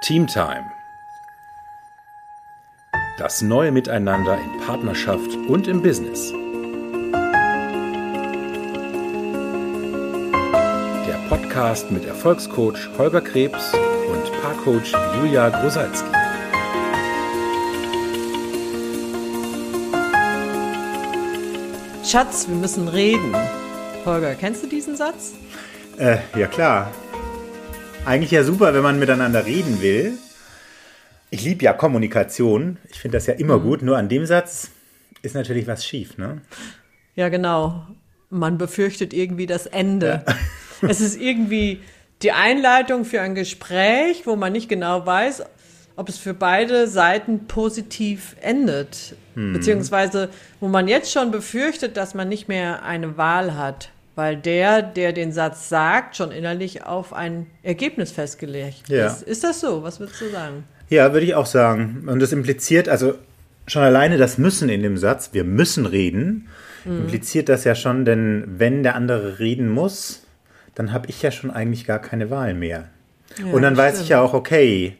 Teamtime. Das neue Miteinander in Partnerschaft und im Business. Der Podcast mit Erfolgscoach Holger Krebs und Paarcoach Julia Grosalski. Schatz, wir müssen reden. Holger, kennst du diesen Satz? Äh, ja klar. Eigentlich ja super, wenn man miteinander reden will. Ich liebe ja Kommunikation. Ich finde das ja immer mhm. gut. Nur an dem Satz ist natürlich was schief, ne? Ja, genau. Man befürchtet irgendwie das Ende. Ja. es ist irgendwie die Einleitung für ein Gespräch, wo man nicht genau weiß, ob es für beide Seiten positiv endet. Hm. Beziehungsweise, wo man jetzt schon befürchtet, dass man nicht mehr eine Wahl hat, weil der, der den Satz sagt, schon innerlich auf ein Ergebnis festgelegt ja. ist. Ist das so? Was würdest du sagen? Ja, würde ich auch sagen. Und das impliziert, also schon alleine das Müssen in dem Satz, wir müssen reden, mhm. impliziert das ja schon, denn wenn der andere reden muss, dann habe ich ja schon eigentlich gar keine Wahl mehr. Ja, und dann weiß stimmt. ich ja auch, okay,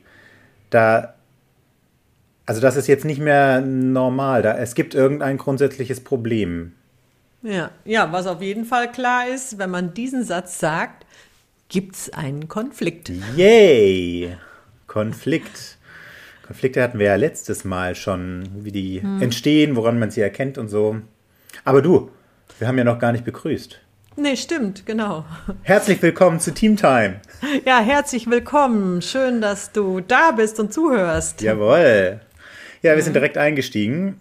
da, also das ist jetzt nicht mehr normal. Da, es gibt irgendein grundsätzliches Problem. Ja, ja, was auf jeden Fall klar ist, wenn man diesen Satz sagt, gibt es einen Konflikt. Yay! Konflikt. Konflikte hatten wir ja letztes Mal schon, wie die hm. entstehen, woran man sie erkennt und so. Aber du, wir haben ja noch gar nicht begrüßt. Nee, stimmt, genau. Herzlich willkommen zu Team Time. Ja, herzlich willkommen. Schön, dass du da bist und zuhörst. Jawohl. Ja, wir sind direkt eingestiegen,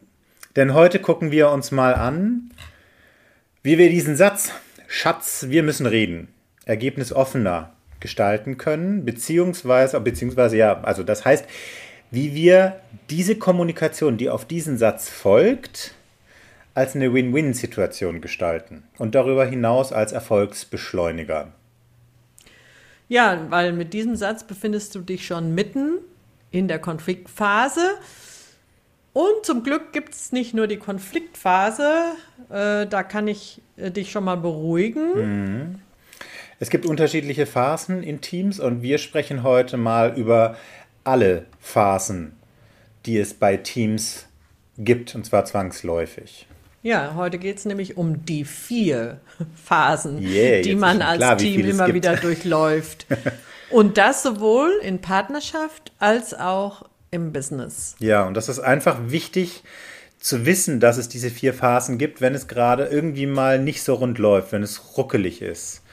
denn heute gucken wir uns mal an, wie wir diesen Satz, Schatz, wir müssen reden, ergebnisoffener gestalten können, beziehungsweise, beziehungsweise ja, also das heißt, wie wir diese Kommunikation, die auf diesen Satz folgt, als eine Win-Win-Situation gestalten und darüber hinaus als Erfolgsbeschleuniger. Ja, weil mit diesem Satz befindest du dich schon mitten in der Konfliktphase. Und zum Glück gibt es nicht nur die Konfliktphase, äh, da kann ich äh, dich schon mal beruhigen. Mhm. Es gibt unterschiedliche Phasen in Teams und wir sprechen heute mal über alle Phasen, die es bei Teams gibt, und zwar zwangsläufig. Ja, heute geht es nämlich um die vier Phasen, yeah, die man als klar, Team immer wieder durchläuft. Und das sowohl in Partnerschaft als auch im Business. Ja, und das ist einfach wichtig zu wissen, dass es diese vier Phasen gibt, wenn es gerade irgendwie mal nicht so rund läuft, wenn es ruckelig ist.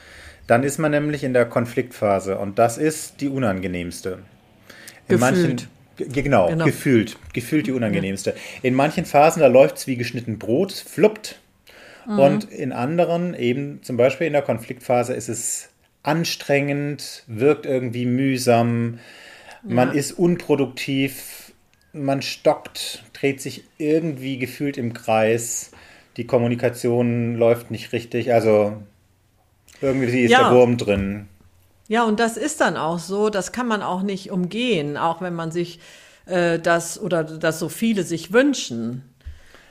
Dann ist man nämlich in der Konfliktphase und das ist die unangenehmste. In Gefühlt. manchen Genau, genau, gefühlt. Gefühlt die unangenehmste. Ja. In manchen Phasen, da läuft es wie geschnitten Brot, fluppt. Mhm. Und in anderen, eben zum Beispiel in der Konfliktphase, ist es anstrengend, wirkt irgendwie mühsam, ja. man ist unproduktiv, man stockt, dreht sich irgendwie gefühlt im Kreis, die Kommunikation läuft nicht richtig, also irgendwie ist ja. der Wurm drin. Ja, und das ist dann auch so, das kann man auch nicht umgehen, auch wenn man sich äh, das oder das so viele sich wünschen.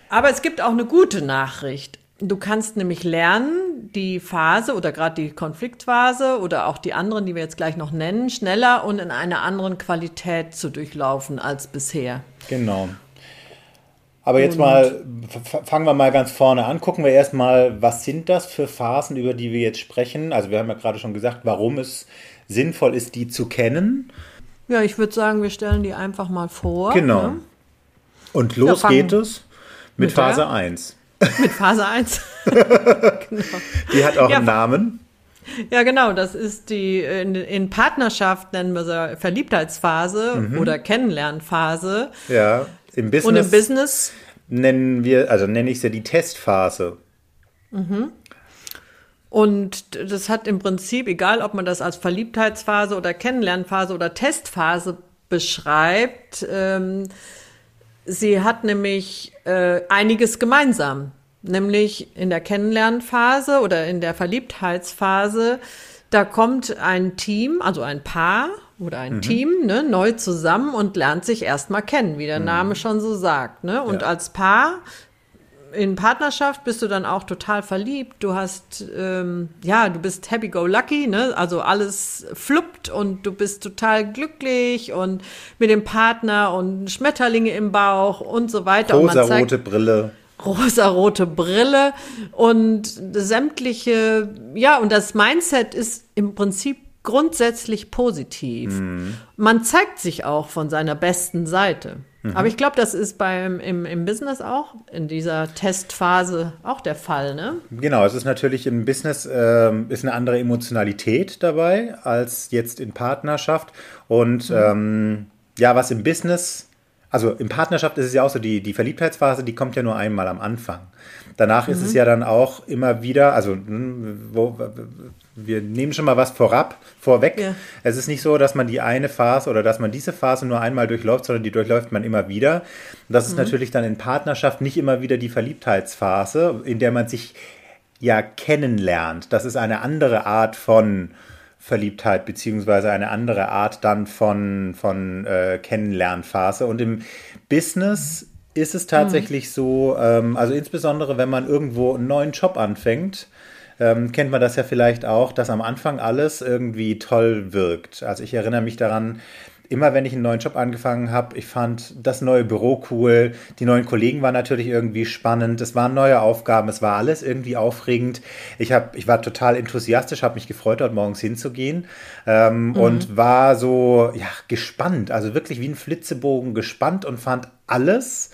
Aber es gibt auch eine gute Nachricht. Du kannst nämlich lernen, die Phase oder gerade die Konfliktphase oder auch die anderen, die wir jetzt gleich noch nennen, schneller und in einer anderen Qualität zu durchlaufen als bisher. Genau. Aber jetzt mal, fangen wir mal ganz vorne an. Gucken wir erstmal, was sind das für Phasen, über die wir jetzt sprechen? Also wir haben ja gerade schon gesagt, warum es sinnvoll ist, die zu kennen. Ja, ich würde sagen, wir stellen die einfach mal vor. Genau. Ne? Und los geht es mit, mit Phase der? 1. Mit Phase 1. genau. Die hat auch ja, einen Namen. Ja, genau. Das ist die in, in Partnerschaft nennen wir sie Verliebtheitsphase mhm. oder Kennenlernphase. Ja. Im Business, Und im Business nennen wir, also nenne ich sie die Testphase. Mhm. Und das hat im Prinzip, egal ob man das als Verliebtheitsphase oder Kennenlernphase oder Testphase beschreibt, ähm, sie hat nämlich äh, einiges gemeinsam. Nämlich in der Kennenlernphase oder in der Verliebtheitsphase, da kommt ein Team, also ein Paar oder ein mhm. Team ne, neu zusammen und lernt sich erstmal kennen, wie der mhm. Name schon so sagt. Ne? Und ja. als Paar in Partnerschaft bist du dann auch total verliebt. Du hast, ähm, ja, du bist happy go lucky, ne? Also alles fluppt und du bist total glücklich und mit dem Partner und Schmetterlinge im Bauch und so weiter. Rosa-rote Brille. Rosa-rote Brille und sämtliche, ja, und das Mindset ist im Prinzip grundsätzlich positiv. Mhm. Man zeigt sich auch von seiner besten Seite. Mhm. Aber ich glaube, das ist beim, im, im Business auch, in dieser Testphase auch der Fall, ne? Genau, es ist natürlich im Business äh, ist eine andere Emotionalität dabei als jetzt in Partnerschaft. Und mhm. ähm, ja, was im Business, also in Partnerschaft ist es ja auch so, die, die Verliebtheitsphase, die kommt ja nur einmal am Anfang. Danach mhm. ist es mhm. ja dann auch immer wieder, also hm, wo, wir nehmen schon mal was vorab, vorweg. Ja. Es ist nicht so, dass man die eine Phase oder dass man diese Phase nur einmal durchläuft, sondern die durchläuft man immer wieder. Und das ist mhm. natürlich dann in Partnerschaft nicht immer wieder die Verliebtheitsphase, in der man sich ja kennenlernt. Das ist eine andere Art von Verliebtheit, beziehungsweise eine andere Art dann von, von äh, Kennenlernphase. Und im Business ist es tatsächlich mhm. so, ähm, also insbesondere wenn man irgendwo einen neuen Job anfängt, ähm, kennt man das ja vielleicht auch, dass am Anfang alles irgendwie toll wirkt. Also ich erinnere mich daran, immer wenn ich einen neuen Job angefangen habe, ich fand das neue Büro cool, die neuen Kollegen waren natürlich irgendwie spannend, es waren neue Aufgaben, es war alles irgendwie aufregend. Ich, hab, ich war total enthusiastisch, habe mich gefreut, dort morgens hinzugehen ähm, mhm. und war so ja, gespannt, also wirklich wie ein Flitzebogen gespannt und fand alles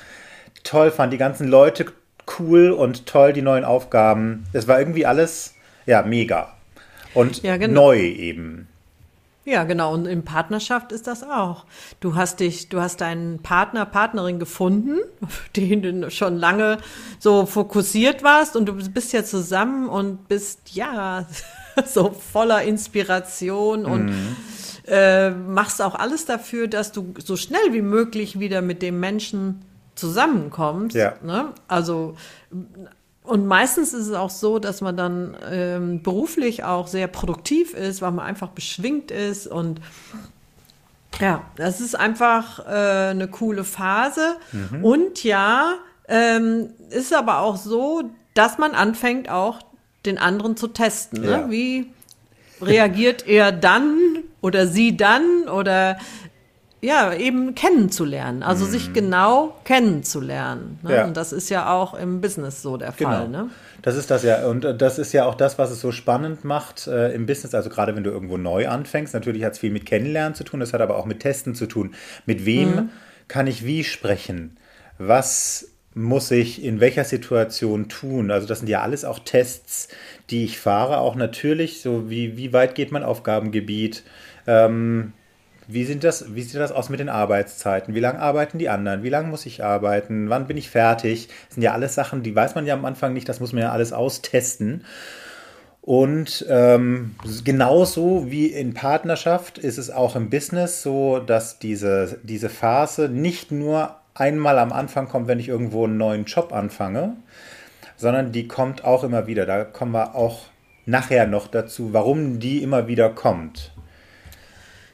toll, fand die ganzen Leute cool und toll, die neuen Aufgaben. Es war irgendwie alles, ja, mega. Und ja, genau. neu eben. Ja, genau. Und in Partnerschaft ist das auch. Du hast dich, du hast deinen Partner, Partnerin gefunden, auf den du schon lange so fokussiert warst und du bist ja zusammen und bist ja so voller Inspiration und mhm. äh, machst auch alles dafür, dass du so schnell wie möglich wieder mit dem Menschen zusammenkommt. Ja. Ne? Also und meistens ist es auch so, dass man dann ähm, beruflich auch sehr produktiv ist, weil man einfach beschwingt ist und ja, das ist einfach äh, eine coole Phase. Mhm. Und ja, ähm, ist aber auch so, dass man anfängt auch den anderen zu testen. Ne? Ja. Wie reagiert er dann oder sie dann oder ja, eben kennenzulernen, also mhm. sich genau kennenzulernen. Ne? Ja. Und das ist ja auch im Business so der genau. Fall. Ne? Das ist das ja. Und das ist ja auch das, was es so spannend macht äh, im Business. Also gerade wenn du irgendwo neu anfängst. Natürlich hat es viel mit Kennenlernen zu tun, das hat aber auch mit Testen zu tun. Mit wem mhm. kann ich wie sprechen? Was muss ich in welcher Situation tun? Also das sind ja alles auch Tests, die ich fahre. Auch natürlich, so wie, wie weit geht mein Aufgabengebiet? Ähm, wie, sind das, wie sieht das aus mit den Arbeitszeiten? Wie lange arbeiten die anderen? Wie lange muss ich arbeiten? Wann bin ich fertig? Das sind ja alles Sachen, die weiß man ja am Anfang nicht, das muss man ja alles austesten. Und ähm, genauso wie in Partnerschaft ist es auch im Business so, dass diese, diese Phase nicht nur einmal am Anfang kommt, wenn ich irgendwo einen neuen Job anfange, sondern die kommt auch immer wieder. Da kommen wir auch nachher noch dazu, warum die immer wieder kommt.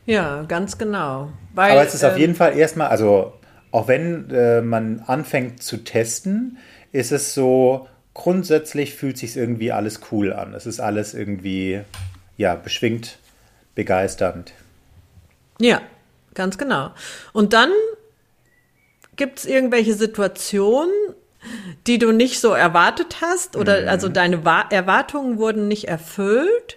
Ja, ganz genau. Weil, Aber es ist ähm, auf jeden Fall erstmal, also auch wenn äh, man anfängt zu testen, ist es so, grundsätzlich fühlt sich irgendwie alles cool an. Es ist alles irgendwie, ja, beschwingt, begeisternd. Ja, ganz genau. Und dann gibt es irgendwelche Situationen, die du nicht so erwartet hast oder mhm. also deine Erwartungen wurden nicht erfüllt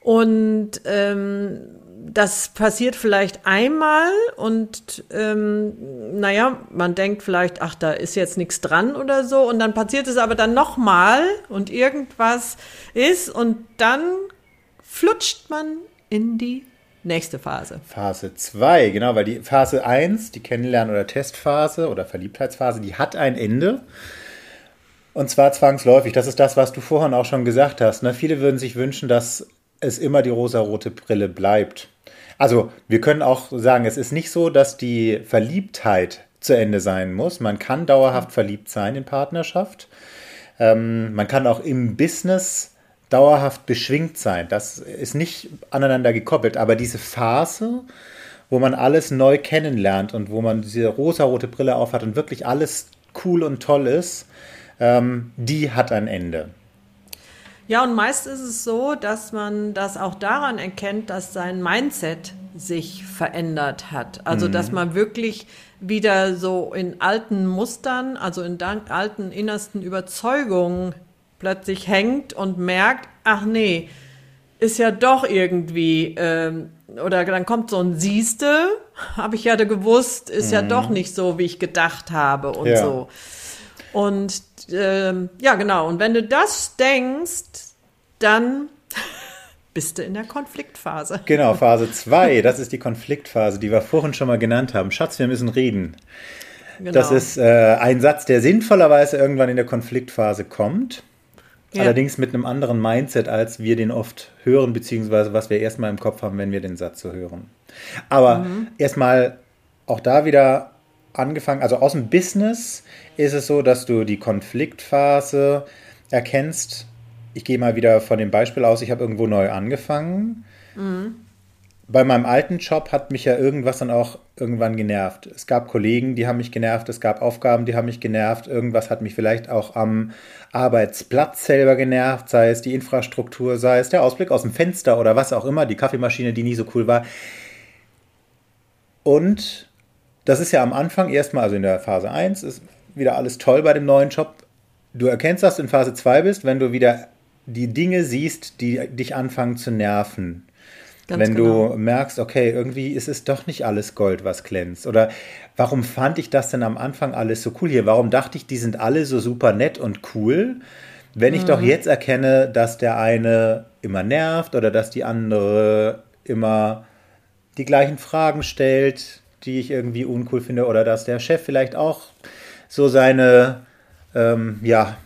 und ähm, das passiert vielleicht einmal und ähm, naja, man denkt vielleicht, ach, da ist jetzt nichts dran oder so und dann passiert es aber dann nochmal und irgendwas ist und dann flutscht man in die nächste Phase. Phase 2, genau, weil die Phase 1, die Kennenlernen- oder Testphase oder Verliebtheitsphase, die hat ein Ende. Und zwar zwangsläufig. Das ist das, was du vorhin auch schon gesagt hast. Ne? Viele würden sich wünschen, dass es immer die rosarote Brille bleibt. Also wir können auch sagen, es ist nicht so, dass die Verliebtheit zu Ende sein muss. Man kann dauerhaft verliebt sein in Partnerschaft. Ähm, man kann auch im Business dauerhaft beschwingt sein. Das ist nicht aneinander gekoppelt. Aber diese Phase, wo man alles neu kennenlernt und wo man diese rosarote Brille aufhat und wirklich alles cool und toll ist, ähm, die hat ein Ende. Ja, und meist ist es so, dass man das auch daran erkennt, dass sein Mindset sich verändert hat. Also, mhm. dass man wirklich wieder so in alten Mustern, also in alten innersten Überzeugungen plötzlich hängt und merkt, ach nee, ist ja doch irgendwie, ähm, oder dann kommt so ein Siehste, habe ich ja gewusst, ist mhm. ja doch nicht so, wie ich gedacht habe und ja. so. Und ähm, ja, genau. Und wenn du das denkst, dann bist du in der Konfliktphase. Genau, Phase 2, das ist die Konfliktphase, die wir vorhin schon mal genannt haben. Schatz, wir müssen reden. Genau. Das ist äh, ein Satz, der sinnvollerweise irgendwann in der Konfliktphase kommt. Ja. Allerdings mit einem anderen Mindset, als wir den oft hören, beziehungsweise was wir erstmal im Kopf haben, wenn wir den Satz so hören. Aber mhm. erstmal auch da wieder angefangen, also aus dem Business ist es so, dass du die Konfliktphase erkennst ich gehe mal wieder von dem Beispiel aus, ich habe irgendwo neu angefangen. Mhm. Bei meinem alten Job hat mich ja irgendwas dann auch irgendwann genervt. Es gab Kollegen, die haben mich genervt, es gab Aufgaben, die haben mich genervt, irgendwas hat mich vielleicht auch am Arbeitsplatz selber genervt, sei es die Infrastruktur, sei es der Ausblick aus dem Fenster oder was auch immer, die Kaffeemaschine, die nie so cool war. Und das ist ja am Anfang erstmal, also in der Phase 1, ist wieder alles toll bei dem neuen Job. Du erkennst, dass du in Phase 2 bist, wenn du wieder die Dinge siehst, die dich anfangen zu nerven. Ganz wenn genau. du merkst, okay, irgendwie ist es doch nicht alles Gold, was glänzt. Oder warum fand ich das denn am Anfang alles so cool hier? Warum dachte ich, die sind alle so super nett und cool? Wenn ich mhm. doch jetzt erkenne, dass der eine immer nervt oder dass die andere immer die gleichen Fragen stellt, die ich irgendwie uncool finde, oder dass der Chef vielleicht auch so seine ähm, ja,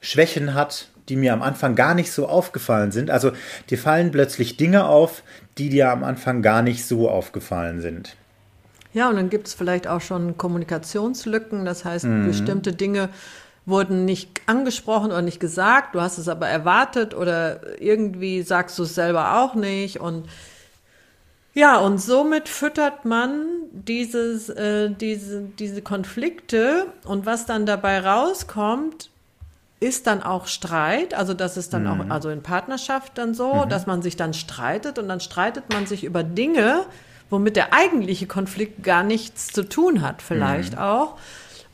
Schwächen hat, die mir am Anfang gar nicht so aufgefallen sind. Also dir fallen plötzlich Dinge auf, die dir am Anfang gar nicht so aufgefallen sind. Ja, und dann gibt es vielleicht auch schon Kommunikationslücken. Das heißt, mhm. bestimmte Dinge wurden nicht angesprochen oder nicht gesagt. Du hast es aber erwartet oder irgendwie sagst du es selber auch nicht. Und ja, und somit füttert man dieses, äh, diese, diese Konflikte und was dann dabei rauskommt, ist dann auch Streit, also das ist dann mhm. auch, also in Partnerschaft dann so, mhm. dass man sich dann streitet und dann streitet man sich über Dinge, womit der eigentliche Konflikt gar nichts zu tun hat, vielleicht mhm. auch.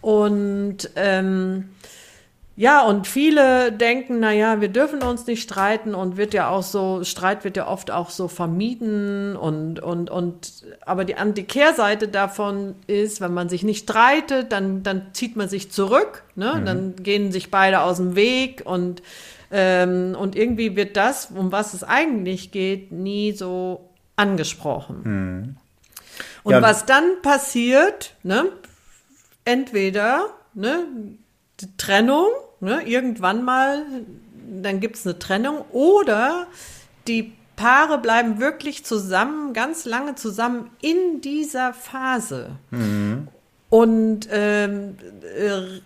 Und ähm, ja, und viele denken, na ja, wir dürfen uns nicht streiten und wird ja auch so, Streit wird ja oft auch so vermieden und, und, und, aber die, die Kehrseite davon ist, wenn man sich nicht streitet, dann, dann zieht man sich zurück, ne? Mhm. dann gehen sich beide aus dem Weg und, ähm, und irgendwie wird das, um was es eigentlich geht, nie so angesprochen. Mhm. Und ja. was dann passiert, ne? entweder, ne, die Trennung, ne, irgendwann mal, dann gibt es eine Trennung oder die Paare bleiben wirklich zusammen, ganz lange zusammen in dieser Phase. Mhm. Und ähm, äh,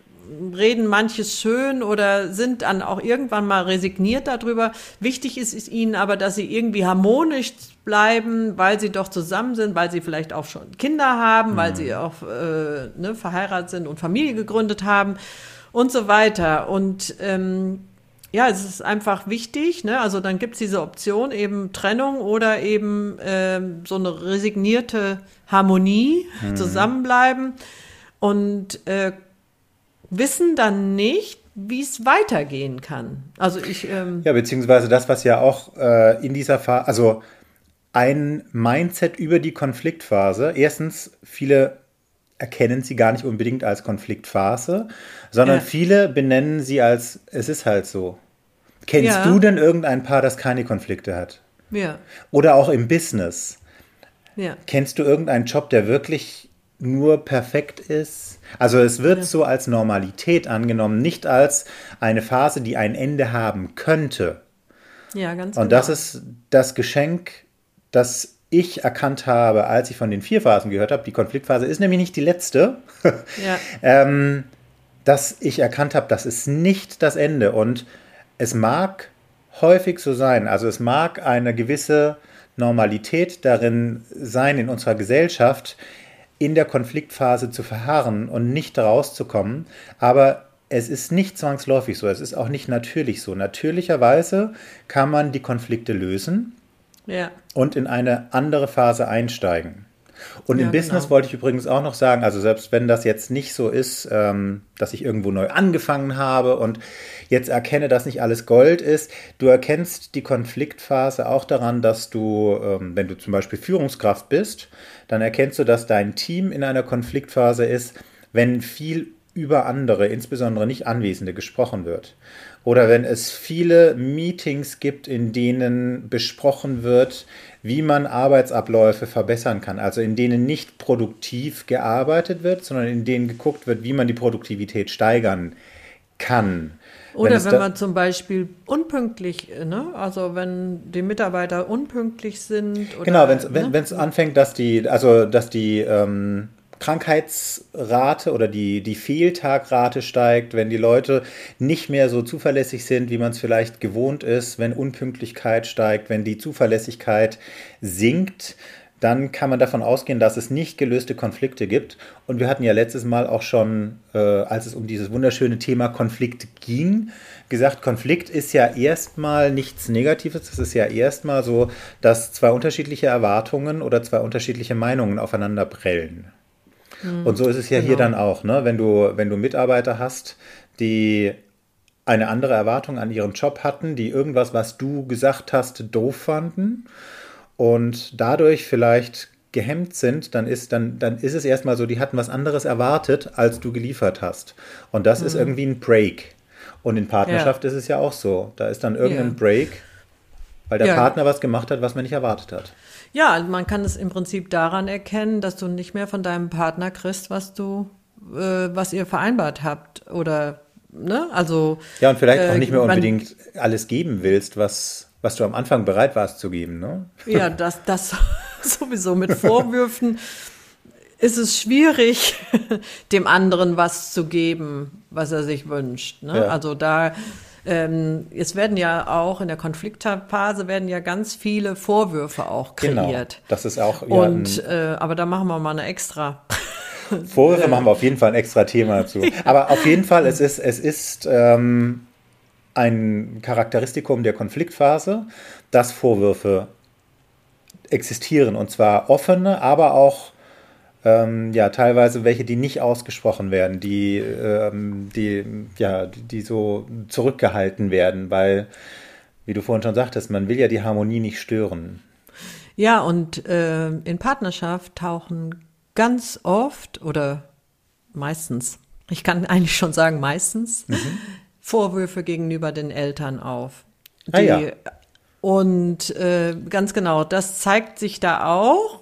reden manches schön oder sind dann auch irgendwann mal resigniert darüber. Wichtig ist es ihnen aber, dass sie irgendwie harmonisch bleiben, weil sie doch zusammen sind, weil sie vielleicht auch schon Kinder haben, mhm. weil sie auch äh, ne, verheiratet sind und Familie gegründet haben und so weiter. Und ähm, ja, es ist einfach wichtig, ne? Also dann gibt es diese Option eben Trennung oder eben ähm, so eine resignierte Harmonie, mhm. zusammenbleiben und äh, wissen dann nicht, wie es weitergehen kann. Also ich. Ähm, ja, beziehungsweise das, was ja auch äh, in dieser Phase, also ein Mindset über die Konfliktphase. Erstens, viele erkennen sie gar nicht unbedingt als Konfliktphase, sondern ja. viele benennen sie als, es ist halt so. Kennst ja. du denn irgendein Paar, das keine Konflikte hat? Ja. Oder auch im Business. Ja. Kennst du irgendeinen Job, der wirklich nur perfekt ist? Also es wird ja. so als Normalität angenommen, nicht als eine Phase, die ein Ende haben könnte. Ja, ganz Und genau. das ist das Geschenk, das ich erkannt habe, als ich von den vier Phasen gehört habe, die Konfliktphase ist nämlich nicht die letzte, ja. ähm, dass ich erkannt habe, das ist nicht das Ende. Und es mag häufig so sein, also es mag eine gewisse Normalität darin sein in unserer Gesellschaft, in der Konfliktphase zu verharren und nicht rauszukommen. Aber es ist nicht zwangsläufig so, es ist auch nicht natürlich so. Natürlicherweise kann man die Konflikte lösen Ja. und in eine andere Phase einsteigen. Und Ja, im Business genau. wollte ich übrigens auch noch sagen, also selbst wenn das jetzt nicht so ist, ähm, dass ich irgendwo neu angefangen habe und jetzt erkenne, dass nicht alles Gold ist, du erkennst die Konfliktphase auch daran, dass du, ähm, wenn du zum Beispiel Führungskraft bist, dann erkennst du, dass dein Team in einer Konfliktphase ist, wenn viel über andere, insbesondere nicht Anwesende, gesprochen wird. Oder wenn es viele Meetings gibt, in denen besprochen wird, wie man Arbeitsabläufe verbessern kann. Also in denen nicht produktiv gearbeitet wird, sondern in denen geguckt wird, wie man die Produktivität steigern kann. Oder wenn, da- man zum Beispiel unpünktlich, ne? also wenn die Mitarbeiter unpünktlich sind. Oder, Genau, wenn's, ne? wenn es anfängt, dass die, also dass die ähm, Krankheitsrate oder die, die Fehltagrate steigt, wenn die Leute nicht mehr so zuverlässig sind, wie man es vielleicht gewohnt ist, wenn Unpünktlichkeit steigt, wenn die Zuverlässigkeit sinkt, dann kann man davon ausgehen, dass es nicht gelöste Konflikte gibt. Und wir hatten ja letztes Mal auch schon, äh, als es um dieses wunderschöne Thema Konflikt ging, gesagt, Konflikt ist ja erstmal nichts Negatives. Es ist ja erstmal so, dass zwei unterschiedliche Erwartungen oder zwei unterschiedliche Meinungen aufeinander prellen. Und so ist es ja hier genau. dann auch, ne? Wenn du, wenn du Mitarbeiter hast, die eine andere Erwartung an ihren Job hatten, die irgendwas, was du gesagt hast, doof fanden und dadurch vielleicht gehemmt sind, dann ist, dann, dann ist es erstmal so, die hatten was anderes erwartet, als du geliefert hast. Und das ist irgendwie ein Break. Und in Partnerschaft ist es ja auch so. Da ist dann irgendein Ja. Break, weil der Ja. Partner was gemacht hat, was man nicht erwartet hat. Ja, man kann es im Prinzip daran erkennen, dass du nicht mehr von deinem Partner kriegst, was du, äh, was ihr vereinbart habt. Oder, ne? Also. Ja, und vielleicht auch äh, nicht mehr man- unbedingt alles geben willst, was, was du am Anfang bereit warst zu geben, ne? Ja, das, das sowieso mit Vorwürfen ist es schwierig, dem anderen was zu geben, was er sich wünscht. Ne? Ja. Also da, ähm, es werden ja auch in der Konfliktphase werden ja ganz viele Vorwürfe auch Genau. kreiert. Das ist auch, ja, Und äh, aber da machen wir mal eine extra. Vorwürfe machen wir auf jeden Fall ein extra Thema dazu. Aber auf jeden Fall, es ist, es ist ähm, ein Charakteristikum der Konfliktphase, dass Vorwürfe existieren. Und zwar offene, aber auch ähm, ja, teilweise welche, die nicht ausgesprochen werden, die, ähm, die, ja, die, die so zurückgehalten werden, weil, wie du vorhin schon sagtest, man will ja die Harmonie nicht stören. Ja, und äh, in Partnerschaft tauchen ganz oft oder meistens, ich kann eigentlich schon sagen meistens, Mhm. Vorwürfe gegenüber den Eltern auf. Ah, ja. Und äh, ganz genau, das zeigt sich da auch.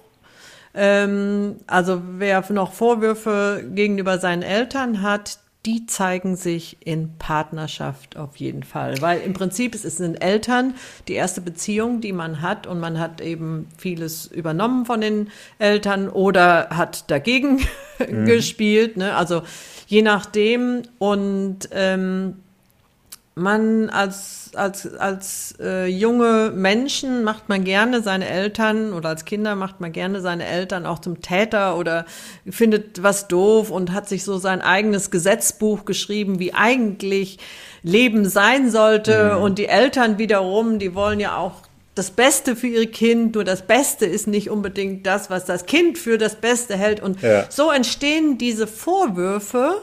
Ähm, also wer noch Vorwürfe gegenüber seinen Eltern hat, die zeigen sich in Partnerschaft auf jeden Fall. Weil im Prinzip es sind Eltern die erste Beziehung, die man hat und man hat eben vieles übernommen von den Eltern oder hat dagegen gespielt. Ne? Also je nachdem und ähm, man als, als, als äh, junge Menschen macht man gerne seine Eltern oder als Kinder macht man gerne seine Eltern auch zum Täter oder findet was doof und hat sich so sein eigenes Gesetzbuch geschrieben, wie eigentlich Leben sein sollte. Und die Eltern wiederum, die wollen ja auch das Beste für ihr Kind, nur das Beste ist nicht unbedingt das, was das Kind für das Beste hält. Und Ja. so entstehen diese Vorwürfe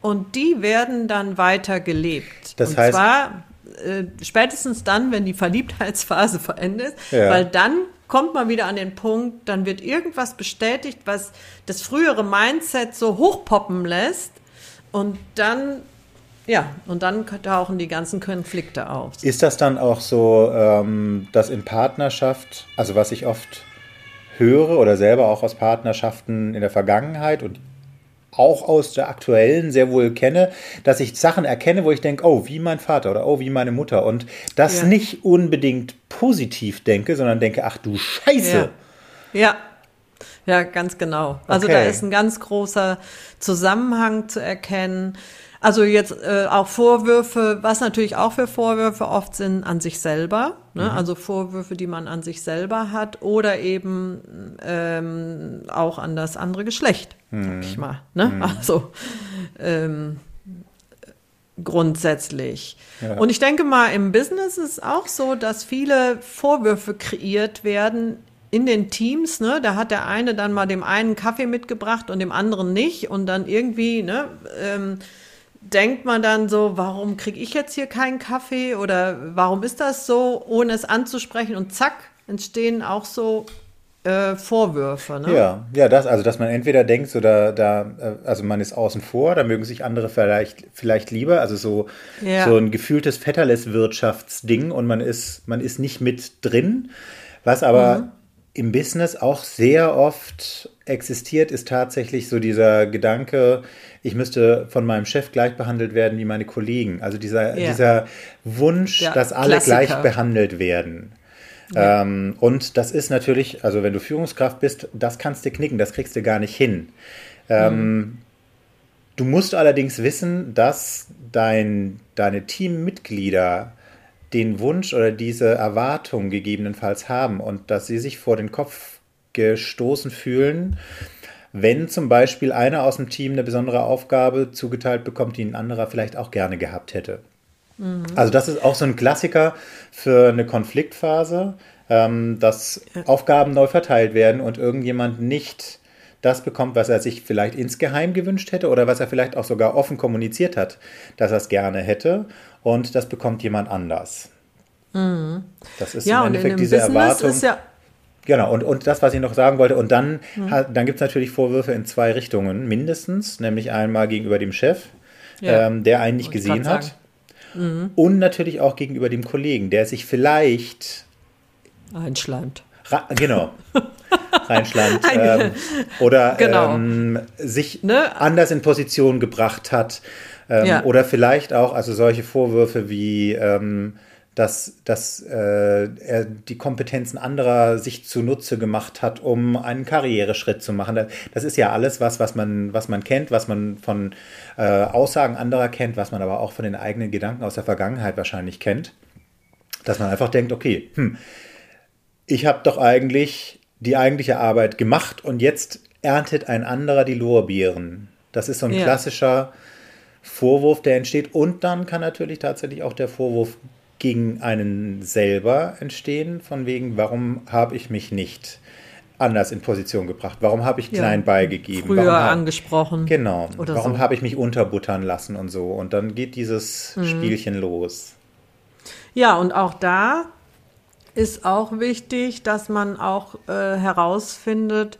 und die werden dann weiter gelebt. Das und heißt- zwar äh, spätestens dann, wenn die Verliebtheitsphase verendet, Ja. weil dann kommt man wieder an den Punkt, dann wird irgendwas bestätigt, was das frühere Mindset so hochpoppen lässt und dann ja, und dann tauchen die ganzen Konflikte auf. Ist das dann auch so, ähm, dass in Partnerschaft, also was ich oft höre oder selber auch aus Partnerschaften in der Vergangenheit und auch aus der aktuellen sehr wohl kenne, dass ich Sachen erkenne, wo ich denke, oh, wie mein Vater oder oh, wie meine Mutter und das Ja. nicht unbedingt positiv denke, sondern denke, ach du Scheiße. Ja. Ja. Ja, ganz genau. Also da Okay. ist ein ganz großer Zusammenhang zu erkennen. Also jetzt äh, auch Vorwürfe, was natürlich auch für Vorwürfe oft sind an sich selber, ne? also Vorwürfe, die man an sich selber hat oder eben ähm, auch an das andere Geschlecht, sag ich mal. Ne? Also ähm, grundsätzlich. Ja. Und ich denke mal, im Business ist es auch so, dass viele Vorwürfe kreiert werden in den Teams. Ne? Da hat der eine dann mal dem einen Kaffee mitgebracht und dem anderen nicht. Und dann irgendwie ne, ähm, denkt man dann so, warum kriege ich jetzt hier keinen Kaffee oder warum ist das so, ohne es anzusprechen. Und zack, entstehen auch so äh, Vorwürfe. Ne? Ja, ja, das, also dass man entweder denkt, so da, da, äh, also man ist außen vor, da mögen sich andere vielleicht, vielleicht lieber, also so, ja. so ein gefühltes Vetterles-Wirtschaftsding und man ist, man ist nicht mit drin. Was aber mhm. im Business auch sehr oft existiert, ist tatsächlich so dieser Gedanke, ich müsste von meinem Chef gleich behandelt werden wie meine Kollegen. Also dieser, ja. dieser Wunsch, ja, dass alle Klassiker. gleich behandelt werden. Ja. Ähm, und das ist natürlich, also wenn du Führungskraft bist, das kannst du knicken, das kriegst du gar nicht hin. Ähm, mhm. Du musst allerdings wissen, dass dein, deine Teammitglieder den Wunsch oder diese Erwartung gegebenenfalls haben und dass sie sich vor den Kopf gestoßen fühlen, wenn zum Beispiel einer aus dem Team eine besondere Aufgabe zugeteilt bekommt, die ein anderer vielleicht auch gerne gehabt hätte. Mhm. Also das ist auch so ein Klassiker für eine Konfliktphase, ähm, dass ja. Aufgaben neu verteilt werden und irgendjemand nicht das bekommt, was er sich vielleicht insgeheim gewünscht hätte oder was er vielleicht auch sogar offen kommuniziert hat, dass er es gerne hätte und das bekommt jemand anders. Mhm. Das ist ja, im Endeffekt in diese Business Erwartung. Ja Genau, und, und das, was ich noch sagen wollte, und dann, mhm. dann gibt es natürlich Vorwürfe in zwei Richtungen, mindestens, nämlich einmal gegenüber dem Chef, ja. ähm, der einen nicht gesehen hat, Mhm. Und natürlich auch gegenüber dem Kollegen, der sich vielleicht einschleimt. Genau. Reinschleimt. ähm, oder genau. ähm, sich ne? anders in Position gebracht hat. Ähm, ja. Oder vielleicht auch, also solche Vorwürfe wie ähm, dass, dass äh, er die Kompetenzen anderer sich zunutze gemacht hat, um einen Karriereschritt zu machen. Das ist ja alles was, was man, was man kennt, was man von äh, Aussagen anderer kennt, was man aber auch von den eigenen Gedanken aus der Vergangenheit wahrscheinlich kennt. Dass man einfach denkt, okay, hm, ich habe doch eigentlich die eigentliche Arbeit gemacht und jetzt erntet ein anderer die Lorbeeren. Das ist so ein ja. klassischer Vorwurf, der entsteht. Und dann kann natürlich tatsächlich auch der Vorwurf gegen einen selber entstehen, von wegen, warum habe ich mich nicht anders in Position gebracht? Warum habe ich klein ja, beigegeben? Früher hab, angesprochen. Genau. warum so. habe ich mich unterbuttern lassen und so? Und dann geht dieses mhm. Spielchen los. Ja, und auch da ist auch wichtig, dass man auch äh, herausfindet,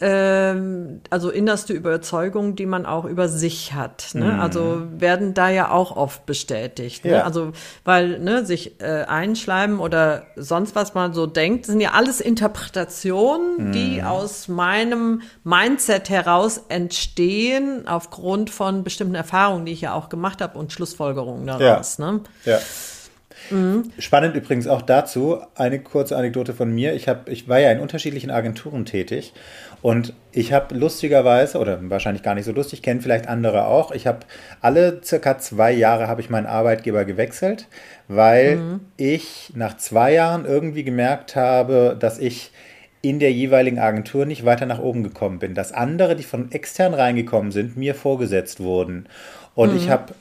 ähm, also innerste Überzeugungen, die man auch über sich hat. Ne? Mhm. Also werden da ja auch oft bestätigt. Ne? Ja. Also weil ne, sich äh, einschleimen oder sonst was man so denkt, sind ja alles Interpretationen, mhm. die aus meinem Mindset heraus entstehen aufgrund von bestimmten Erfahrungen, die ich ja auch gemacht habe und Schlussfolgerungen daraus. Ja. Ne? ja. Mhm. Spannend übrigens auch dazu, eine kurze Anekdote von mir. Ich, hab, ich war ja in unterschiedlichen Agenturen tätig und ich habe lustigerweise, oder wahrscheinlich gar nicht so lustig, kennen vielleicht andere auch, ich habe alle circa zwei Jahre habe ich meinen Arbeitgeber gewechselt, weil mhm. ich nach zwei Jahren irgendwie gemerkt habe, dass ich in der jeweiligen Agentur nicht weiter nach oben gekommen bin. Dass andere, die von extern reingekommen sind, mir vorgesetzt wurden. Und mhm. ich habe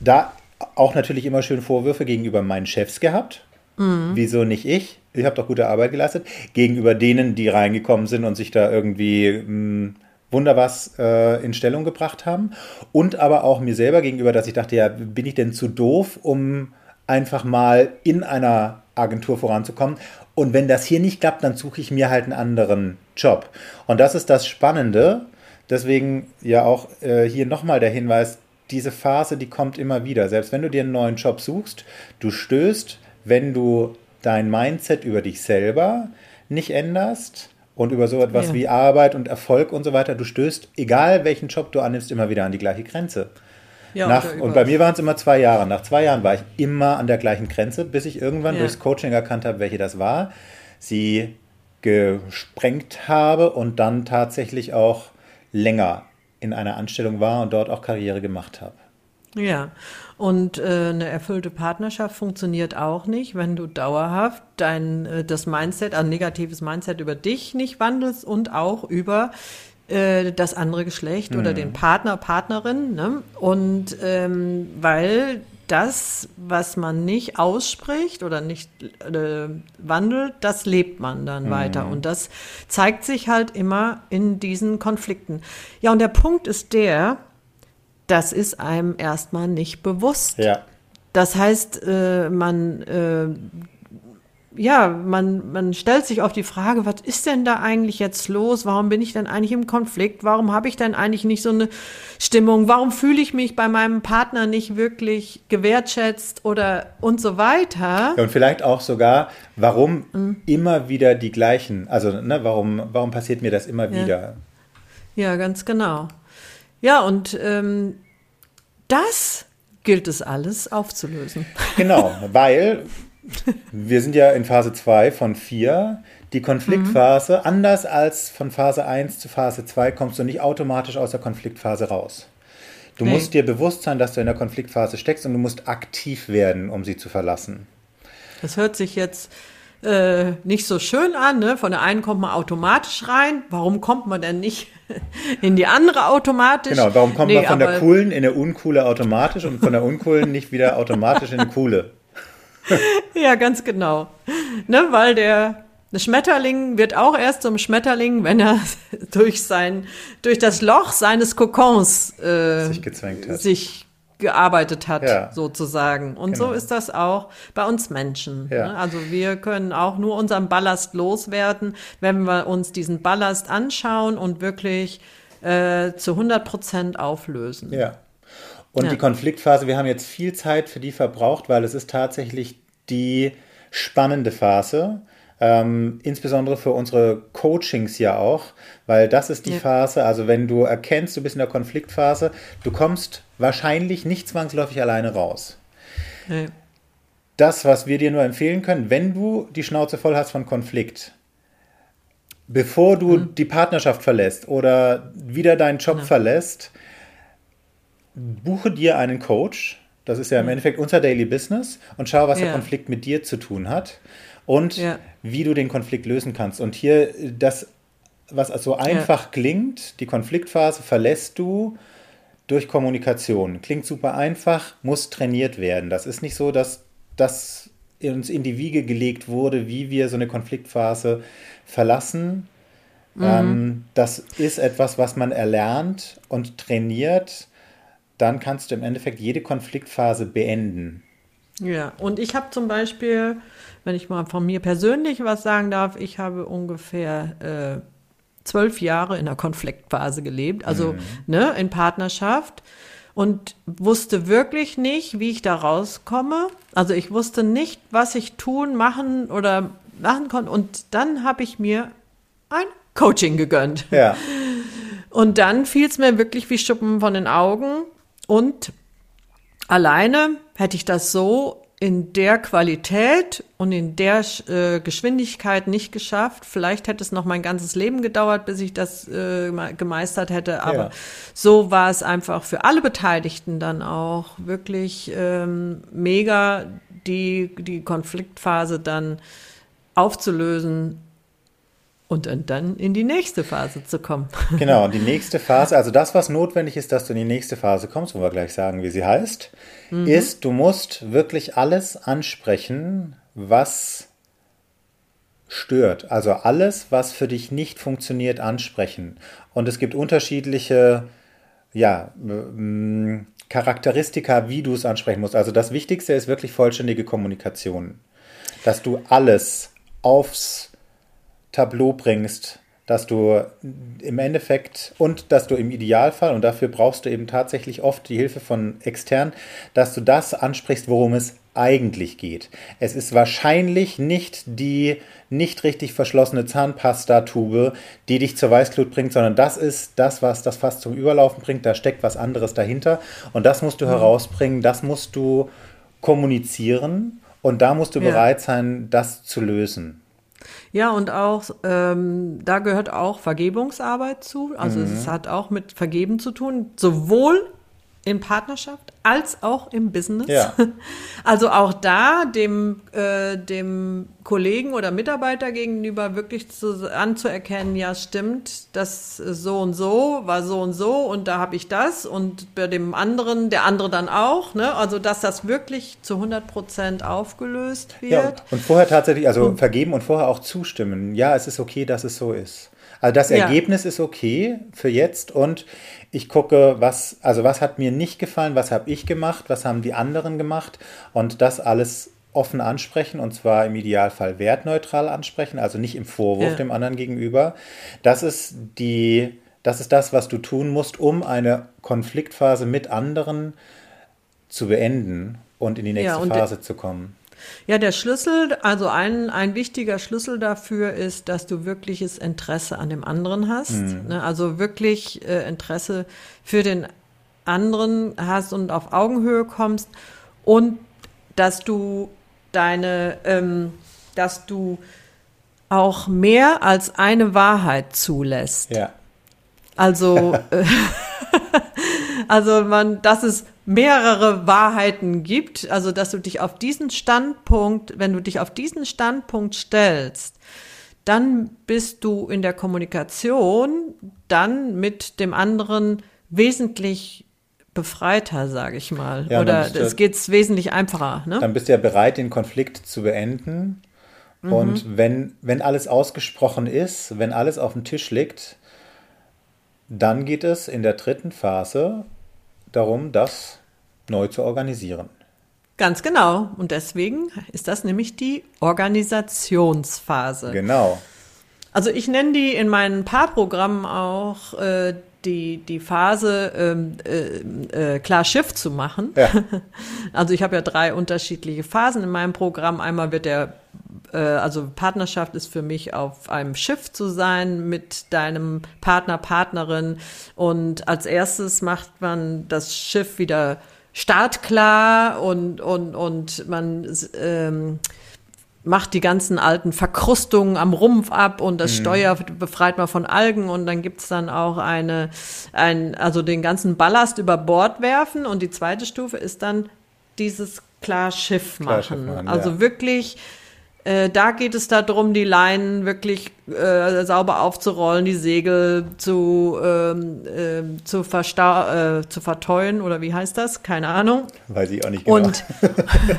da auch natürlich immer schön Vorwürfe gegenüber meinen Chefs gehabt. Mhm. Wieso nicht ich? Ich habe doch gute Arbeit geleistet. Gegenüber denen, die reingekommen sind und sich da irgendwie mh, hm, wunder was äh, in Stellung gebracht haben. Und aber auch mir selber gegenüber, dass ich dachte, ja, bin ich denn zu doof, um einfach mal in einer Agentur voranzukommen? Und wenn das hier nicht klappt, dann suche ich mir halt einen anderen Job. Und das ist das Spannende. Deswegen ja auch äh, hier nochmal der Hinweis, diese Phase, die kommt immer wieder. Selbst wenn du dir einen neuen Job suchst, du stößt, wenn du dein Mindset über dich selber nicht änderst und über so etwas ja. wie Arbeit und Erfolg und so weiter, du stößt, egal welchen Job du annimmst, immer wieder an die gleiche Grenze. Ja, Nach, und bei mir waren es immer zwei Jahre. Nach zwei Jahren war ich immer an der gleichen Grenze, bis ich irgendwann ja. durchs Coaching erkannt habe, welche das war, sie gesprengt habe und dann tatsächlich auch länger in einer Anstellung war und dort auch Karriere gemacht habe. Ja, und äh, eine erfüllte Partnerschaft funktioniert auch nicht, wenn du dauerhaft dein äh, das Mindset, ein negatives Mindset über dich nicht wandelst und auch über äh, das andere Geschlecht oder den Partner, Partnerin. Ne? Und ähm, weil das, was man nicht ausspricht oder nicht äh, wandelt, das lebt man dann weiter. Und das zeigt sich halt immer in diesen Konflikten. Ja, und der Punkt ist der, das ist einem erstmal nicht bewusst. Ja. Das heißt, äh, man, äh, ja, man, man stellt sich auf die Frage, was ist denn da eigentlich jetzt los? Warum bin ich denn eigentlich im Konflikt? Warum habe ich denn eigentlich nicht so eine Stimmung? Warum fühle ich mich bei meinem Partner nicht wirklich gewertschätzt oder und so weiter? Ja, und vielleicht auch sogar, warum immer wieder die gleichen, also ne, warum, warum passiert mir das immer wieder? Ja, ganz genau. Ja, und ähm, das gilt es alles aufzulösen. Genau, weil wir sind ja in Phase 2 von 4. Die Konfliktphase, anders als von Phase 1 zu Phase 2, kommst du nicht automatisch aus der Konfliktphase raus. Du Nee. musst dir bewusst sein, dass du in der Konfliktphase steckst und du musst aktiv werden, um sie zu verlassen. Das hört sich jetzt äh, nicht so schön an. Ne? Von der einen kommt man automatisch rein. Warum kommt man denn nicht in die andere automatisch? Genau, warum kommt Nee, man von der coolen in eine uncoole automatisch und von der uncoolen nicht wieder automatisch in eine coole? Ja, ganz genau. Ne, weil der, Schmetterling wird auch erst zum Schmetterling, wenn er durch sein, durch das Loch seines Kokons äh, Sich gezwängt hat. sich gearbeitet hat, Ja. sozusagen. Und Genau. so ist das auch bei uns Menschen. Ja. Ne? Also wir können auch nur unseren Ballast loswerden, wenn wir uns diesen Ballast anschauen und wirklich äh, zu 100 Prozent auflösen. Ja. Und Ja. die Konfliktphase, wir haben jetzt viel Zeit für die verbraucht, weil es ist tatsächlich die spannende Phase. Ähm, insbesondere für unsere Coachings ja auch, weil das ist die Ja. Phase, also wenn du erkennst, du bist in der Konfliktphase, du kommst wahrscheinlich nicht zwangsläufig alleine raus. Nee. Das, was wir dir nur empfehlen können, wenn du die Schnauze voll hast von Konflikt, bevor du Mhm. die Partnerschaft verlässt oder wieder deinen. Job verlässt, buche dir einen Coach. Das ist ja im Endeffekt unser Daily Business und schau, was der Ja. Konflikt mit dir zu tun hat und Ja. wie du den Konflikt lösen kannst. Und hier das, was so einfach klingt, die Konfliktphase verlässt du durch Kommunikation. Klingt super einfach, muss trainiert werden. Das ist nicht so, dass das uns in die Wiege gelegt wurde, wie wir so eine Konfliktphase verlassen. Ähm, das ist etwas, was man erlernt und trainiert. Dann kannst du im Endeffekt jede Konfliktphase beenden. Ja, und ich habe zum Beispiel, wenn ich mal von mir persönlich was sagen darf, ich habe ungefähr äh, zwölf Jahre in einer Konfliktphase gelebt, also ne, in Partnerschaft und wusste wirklich nicht, wie ich da rauskomme. Also ich wusste nicht, was ich tun, machen oder machen konnte. Und dann habe ich mir ein Coaching gegönnt. Ja, Und dann fiel es mir wirklich wie Schuppen von den Augen. Und alleine hätte ich das so in der Qualität und in der äh, Geschwindigkeit nicht geschafft. Vielleicht hätte es noch mein ganzes Leben gedauert, bis ich das äh, me- gemeistert hätte. Aber Ja. so war es einfach für alle Beteiligten dann auch wirklich ähm, mega, die, die Konfliktphase dann aufzulösen und dann- in die nächste Phase zu kommen. genau. Und die nächste Phase, also das, was notwendig ist, dass du in die nächste Phase kommst, wo wir gleich sagen, wie sie heißt, ist, du musst wirklich alles ansprechen, was stört. Also alles, was für dich nicht funktioniert, ansprechen. Und es gibt unterschiedliche, ja, Charakteristika, wie du es ansprechen musst. Also das Wichtigste ist wirklich vollständige Kommunikation. Dass du alles aufs Tableau bringst, dass du im Endeffekt und dass du im Idealfall, und dafür brauchst du eben tatsächlich oft die Hilfe von extern, dass du das ansprichst, worum es eigentlich geht. Es ist wahrscheinlich nicht die nicht richtig verschlossene Zahnpastatube, die dich zur Weißglut bringt, sondern das ist das, was das Fass zum Überlaufen bringt. Da steckt was anderes dahinter und das musst du herausbringen, das musst du kommunizieren und da musst du Ja. bereit sein, das zu lösen. Ja, und auch, ähm, da gehört auch Vergebungsarbeit zu. Also es hat auch mit Vergeben zu tun, sowohl in Partnerschaft als auch im Business. Ja. Also auch da dem, äh, dem Kollegen oder Mitarbeiter gegenüber wirklich zu, anzuerkennen, ja stimmt, das so und so war so und so und da habe ich das und bei dem anderen, der andere dann auch. Ne? Also dass das wirklich zu 100 Prozent aufgelöst wird. Ja, und vorher tatsächlich, also vergeben und vorher auch zustimmen. Ja, es ist okay, dass es so ist. Also das Ja. Ergebnis ist okay für jetzt und ich gucke, was, also was hat mir nicht gefallen, was habe ich gemacht, was haben die anderen gemacht und das alles offen ansprechen und zwar im Idealfall wertneutral ansprechen, also nicht im Vorwurf Ja. dem anderen gegenüber. Das ist die, das ist das, was du tun musst, um eine Konfliktphase mit anderen zu beenden und in die nächste Ja, Phase zu kommen. Ja, der Schlüssel, also ein, ein wichtiger Schlüssel dafür ist, dass du wirkliches Interesse an dem anderen hast. Ne? Also wirklich äh, Interesse für den anderen hast und auf Augenhöhe kommst und dass du deine, ähm, dass du auch mehr als eine Wahrheit zulässt. Ja. Also, äh, also man, dass es mehrere Wahrheiten gibt, also dass du dich auf diesen Standpunkt, wenn du dich auf diesen Standpunkt stellst, dann bist du in der Kommunikation dann mit dem anderen wesentlich befreiter, sage ich mal. Ja, Oder es geht wesentlich einfacher. Ne? Dann bist du ja bereit, den Konflikt zu beenden. Und wenn, wenn alles ausgesprochen ist, wenn alles auf dem Tisch liegt, dann geht es in der dritten Phase darum, das neu zu organisieren. Ganz genau. Und deswegen ist das nämlich die Organisationsphase. Genau. Also ich nenne die in meinen Paarprogrammen auch äh, die, die Phase, ähm, äh, äh, klar Schiff zu machen. Ja. Also ich habe ja drei unterschiedliche Phasen in meinem Programm. Einmal wird der, äh, also Partnerschaft ist für mich auf einem Schiff zu sein mit deinem Partner, Partnerin. Und als erstes macht man das Schiff wieder startklar und, und, und man ähm, macht die ganzen alten Verkrustungen am Rumpf ab und das Steuer befreit man von Algen und dann gibt's dann auch eine, ein, also den ganzen Ballast über Bord werfen und die zweite Stufe ist dann dieses klar Schiff Klar Schiff machen. machen, also ja. wirklich, äh, da geht es darum, die Leinen wirklich äh, sauber aufzurollen, die Segel zu, ähm, ähm, zu, versta äh, zu verteuen oder wie heißt das? Keine Ahnung. Weiß ich auch nicht genau. Und,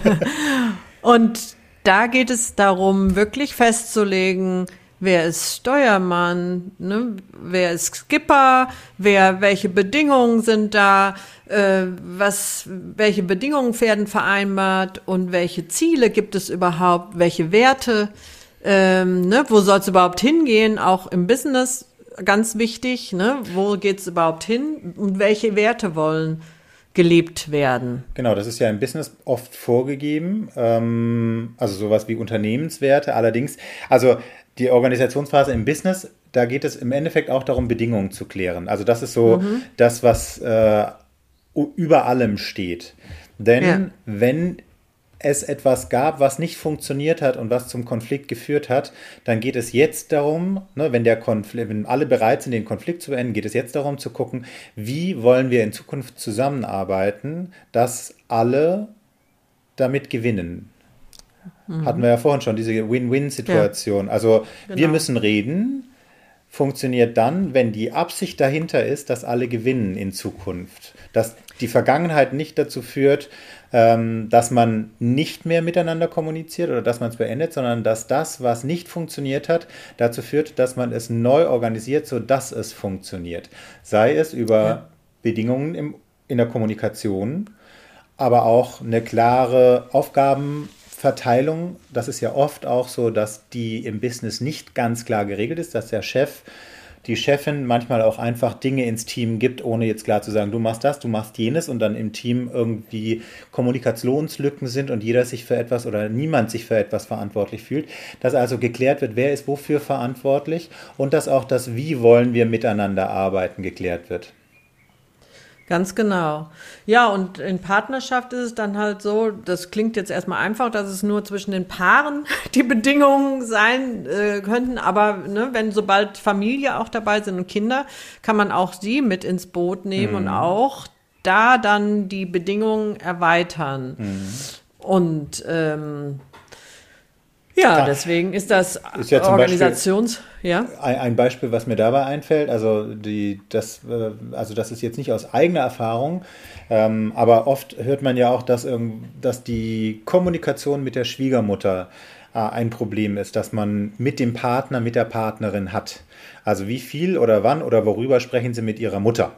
und da geht es darum, wirklich festzulegen, wer ist Steuermann, ne? wer ist Skipper, wer, welche Bedingungen sind da, äh, was, welche Bedingungen werden vereinbart und welche Ziele gibt es überhaupt, welche Werte, ähm, ne? wo soll es überhaupt hingehen, auch im Business ganz wichtig, ne? wo geht es überhaupt hin und welche Werte wollen gelebt werden. Genau, das ist ja im Business oft vorgegeben, ähm, also sowas wie Unternehmenswerte. Allerdings, also die Organisationsphase im Business, da geht es im Endeffekt auch darum, Bedingungen zu klären. Also das ist so das, was äh, über allem steht. Denn Ja. wenn es etwas gab, was nicht funktioniert hat und was zum Konflikt geführt hat, dann geht es jetzt darum, ne, wenn, der Konflikt, wenn alle bereit sind, den Konflikt zu beenden, geht es jetzt darum zu gucken, wie wollen wir in Zukunft zusammenarbeiten, dass alle damit gewinnen. Hatten wir ja vorhin schon, diese Win-Win-Situation. Also wir Genau. müssen reden, funktioniert dann, wenn die Absicht dahinter ist, dass alle gewinnen in Zukunft. Dass die Vergangenheit nicht dazu führt, ähm, dass man nicht mehr miteinander kommuniziert oder dass man es beendet, sondern dass das, was nicht funktioniert hat, dazu führt, dass man es neu organisiert, sodass es funktioniert. Sei es über Ja. Bedingungen im, in der Kommunikation, aber auch eine klare Aufgabenverteilung. Das ist ja oft auch so, dass die im Business nicht ganz klar geregelt ist, dass der Chef, die Chefin manchmal auch einfach Dinge ins Team gibt, ohne jetzt klar zu sagen, du machst das, du machst jenes und dann im Team irgendwie Kommunikationslücken sind und jeder sich für etwas oder niemand sich für etwas verantwortlich fühlt. Dass also geklärt wird, wer ist wofür verantwortlich und dass auch das, wie wollen wir miteinander arbeiten, geklärt wird. Ganz genau. Ja, und in Partnerschaft ist es dann halt so, das klingt jetzt erstmal einfach, dass es nur zwischen den Paaren die Bedingungen sein äh, könnten, aber ne, wenn sobald Familie auch dabei sind und Kinder, kann man auch sie mit ins Boot nehmen und auch da dann die Bedingungen erweitern. Mhm. Und ähm, ja, deswegen ist das Ist ja Organisations, ja. Ein, Beispiel, was mir dabei einfällt, also die, das, äh, also das ist jetzt nicht aus eigener Erfahrung, ähm, aber oft hört man ja auch, dass, dass die Kommunikation mit der Schwiegermutter äh, ein Problem ist, dass man mit dem Partner, mit der Partnerin hat. Also wie viel oder wann oder worüber sprechen sie mit ihrer Mutter?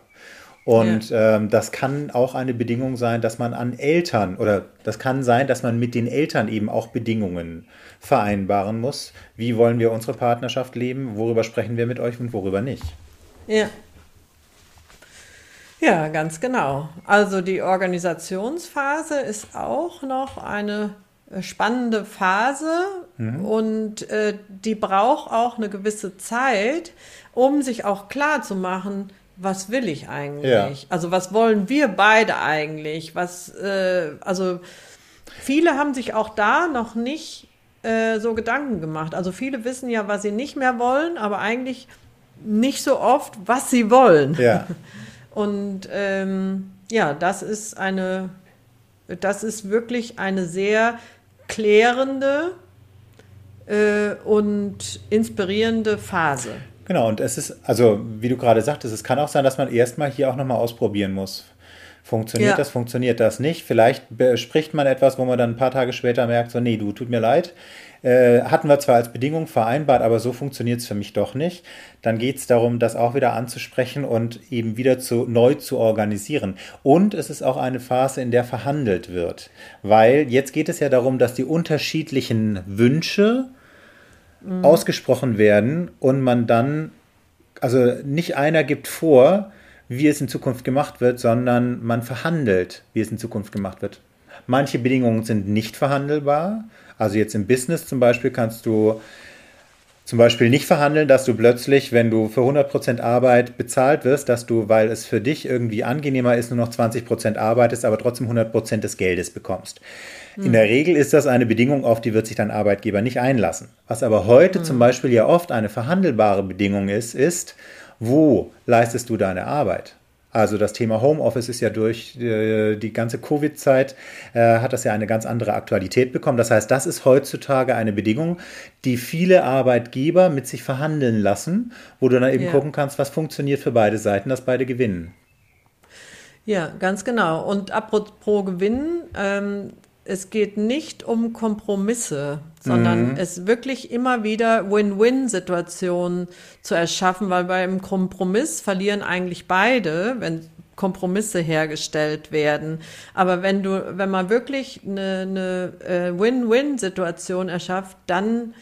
Und ähm, das kann auch eine Bedingung sein, dass man an Eltern oder das kann sein, dass man mit den Eltern eben auch Bedingungen vereinbaren muss. Wie wollen wir unsere Partnerschaft leben? Worüber sprechen wir mit euch und worüber nicht? Ja. Ja, ganz genau. Also die Organisationsphase ist auch noch eine äh, spannende Phase und äh, die braucht auch eine gewisse Zeit, um sich auch klar zu machen, was will ich eigentlich? Ja. Also was wollen wir beide eigentlich? Was, äh, also viele haben sich auch da noch nicht äh, so Gedanken gemacht. Also viele wissen ja, was sie nicht mehr wollen, aber eigentlich nicht so oft, was sie wollen. Ja, Und ähm, ja, das ist eine, das ist wirklich eine sehr klärende äh, und inspirierende Phase. Genau. Und es ist, also wie du gerade sagtest, es kann auch sein, dass man erstmal hier auch nochmal ausprobieren muss. Funktioniert Ja. das, funktioniert das nicht? Vielleicht bespricht man etwas, wo man dann ein paar Tage später merkt, so, nee, du, tut mir leid. Äh, hatten wir zwar als Bedingung vereinbart, aber so funktioniert es für mich doch nicht. Dann geht es darum, das auch wieder anzusprechen und eben wieder zu, neu zu organisieren. Und es ist auch eine Phase, in der verhandelt wird. Weil jetzt geht es ja darum, dass die unterschiedlichen Wünsche ausgesprochen werden und man dann, also nicht einer gibt vor, wie es in Zukunft gemacht wird, sondern man verhandelt, wie es in Zukunft gemacht wird. Manche Bedingungen sind nicht verhandelbar. Also jetzt im Business zum Beispiel kannst du zum Beispiel nicht verhandeln, dass du plötzlich, wenn du für 100% Arbeit bezahlt wirst, dass du, weil es für dich irgendwie angenehmer ist, nur noch 20% arbeitest, aber trotzdem 100% des Geldes bekommst. In der Regel ist das eine Bedingung, auf die wird sich dein Arbeitgeber nicht einlassen. Was aber heute zum Beispiel ja oft eine verhandelbare Bedingung ist, ist, wo leistest du deine Arbeit? Also das Thema Homeoffice ist ja durch äh, die ganze Covid-Zeit, äh, hat das ja eine ganz andere Aktualität bekommen. Das heißt, das ist heutzutage eine Bedingung, die viele Arbeitgeber mit sich verhandeln lassen, wo du dann eben Ja. gucken kannst, was funktioniert für beide Seiten, dass beide gewinnen. Ja, ganz genau. Und apropos Gewinnen, ähm, es geht nicht um Kompromisse, sondern es wirklich immer wieder Win-Win-Situationen zu erschaffen, weil beim Kompromiss verlieren eigentlich beide, wenn Kompromisse hergestellt werden. Aber wenn du, wenn man wirklich eine, eine äh, Win-Win-Situation erschafft, dann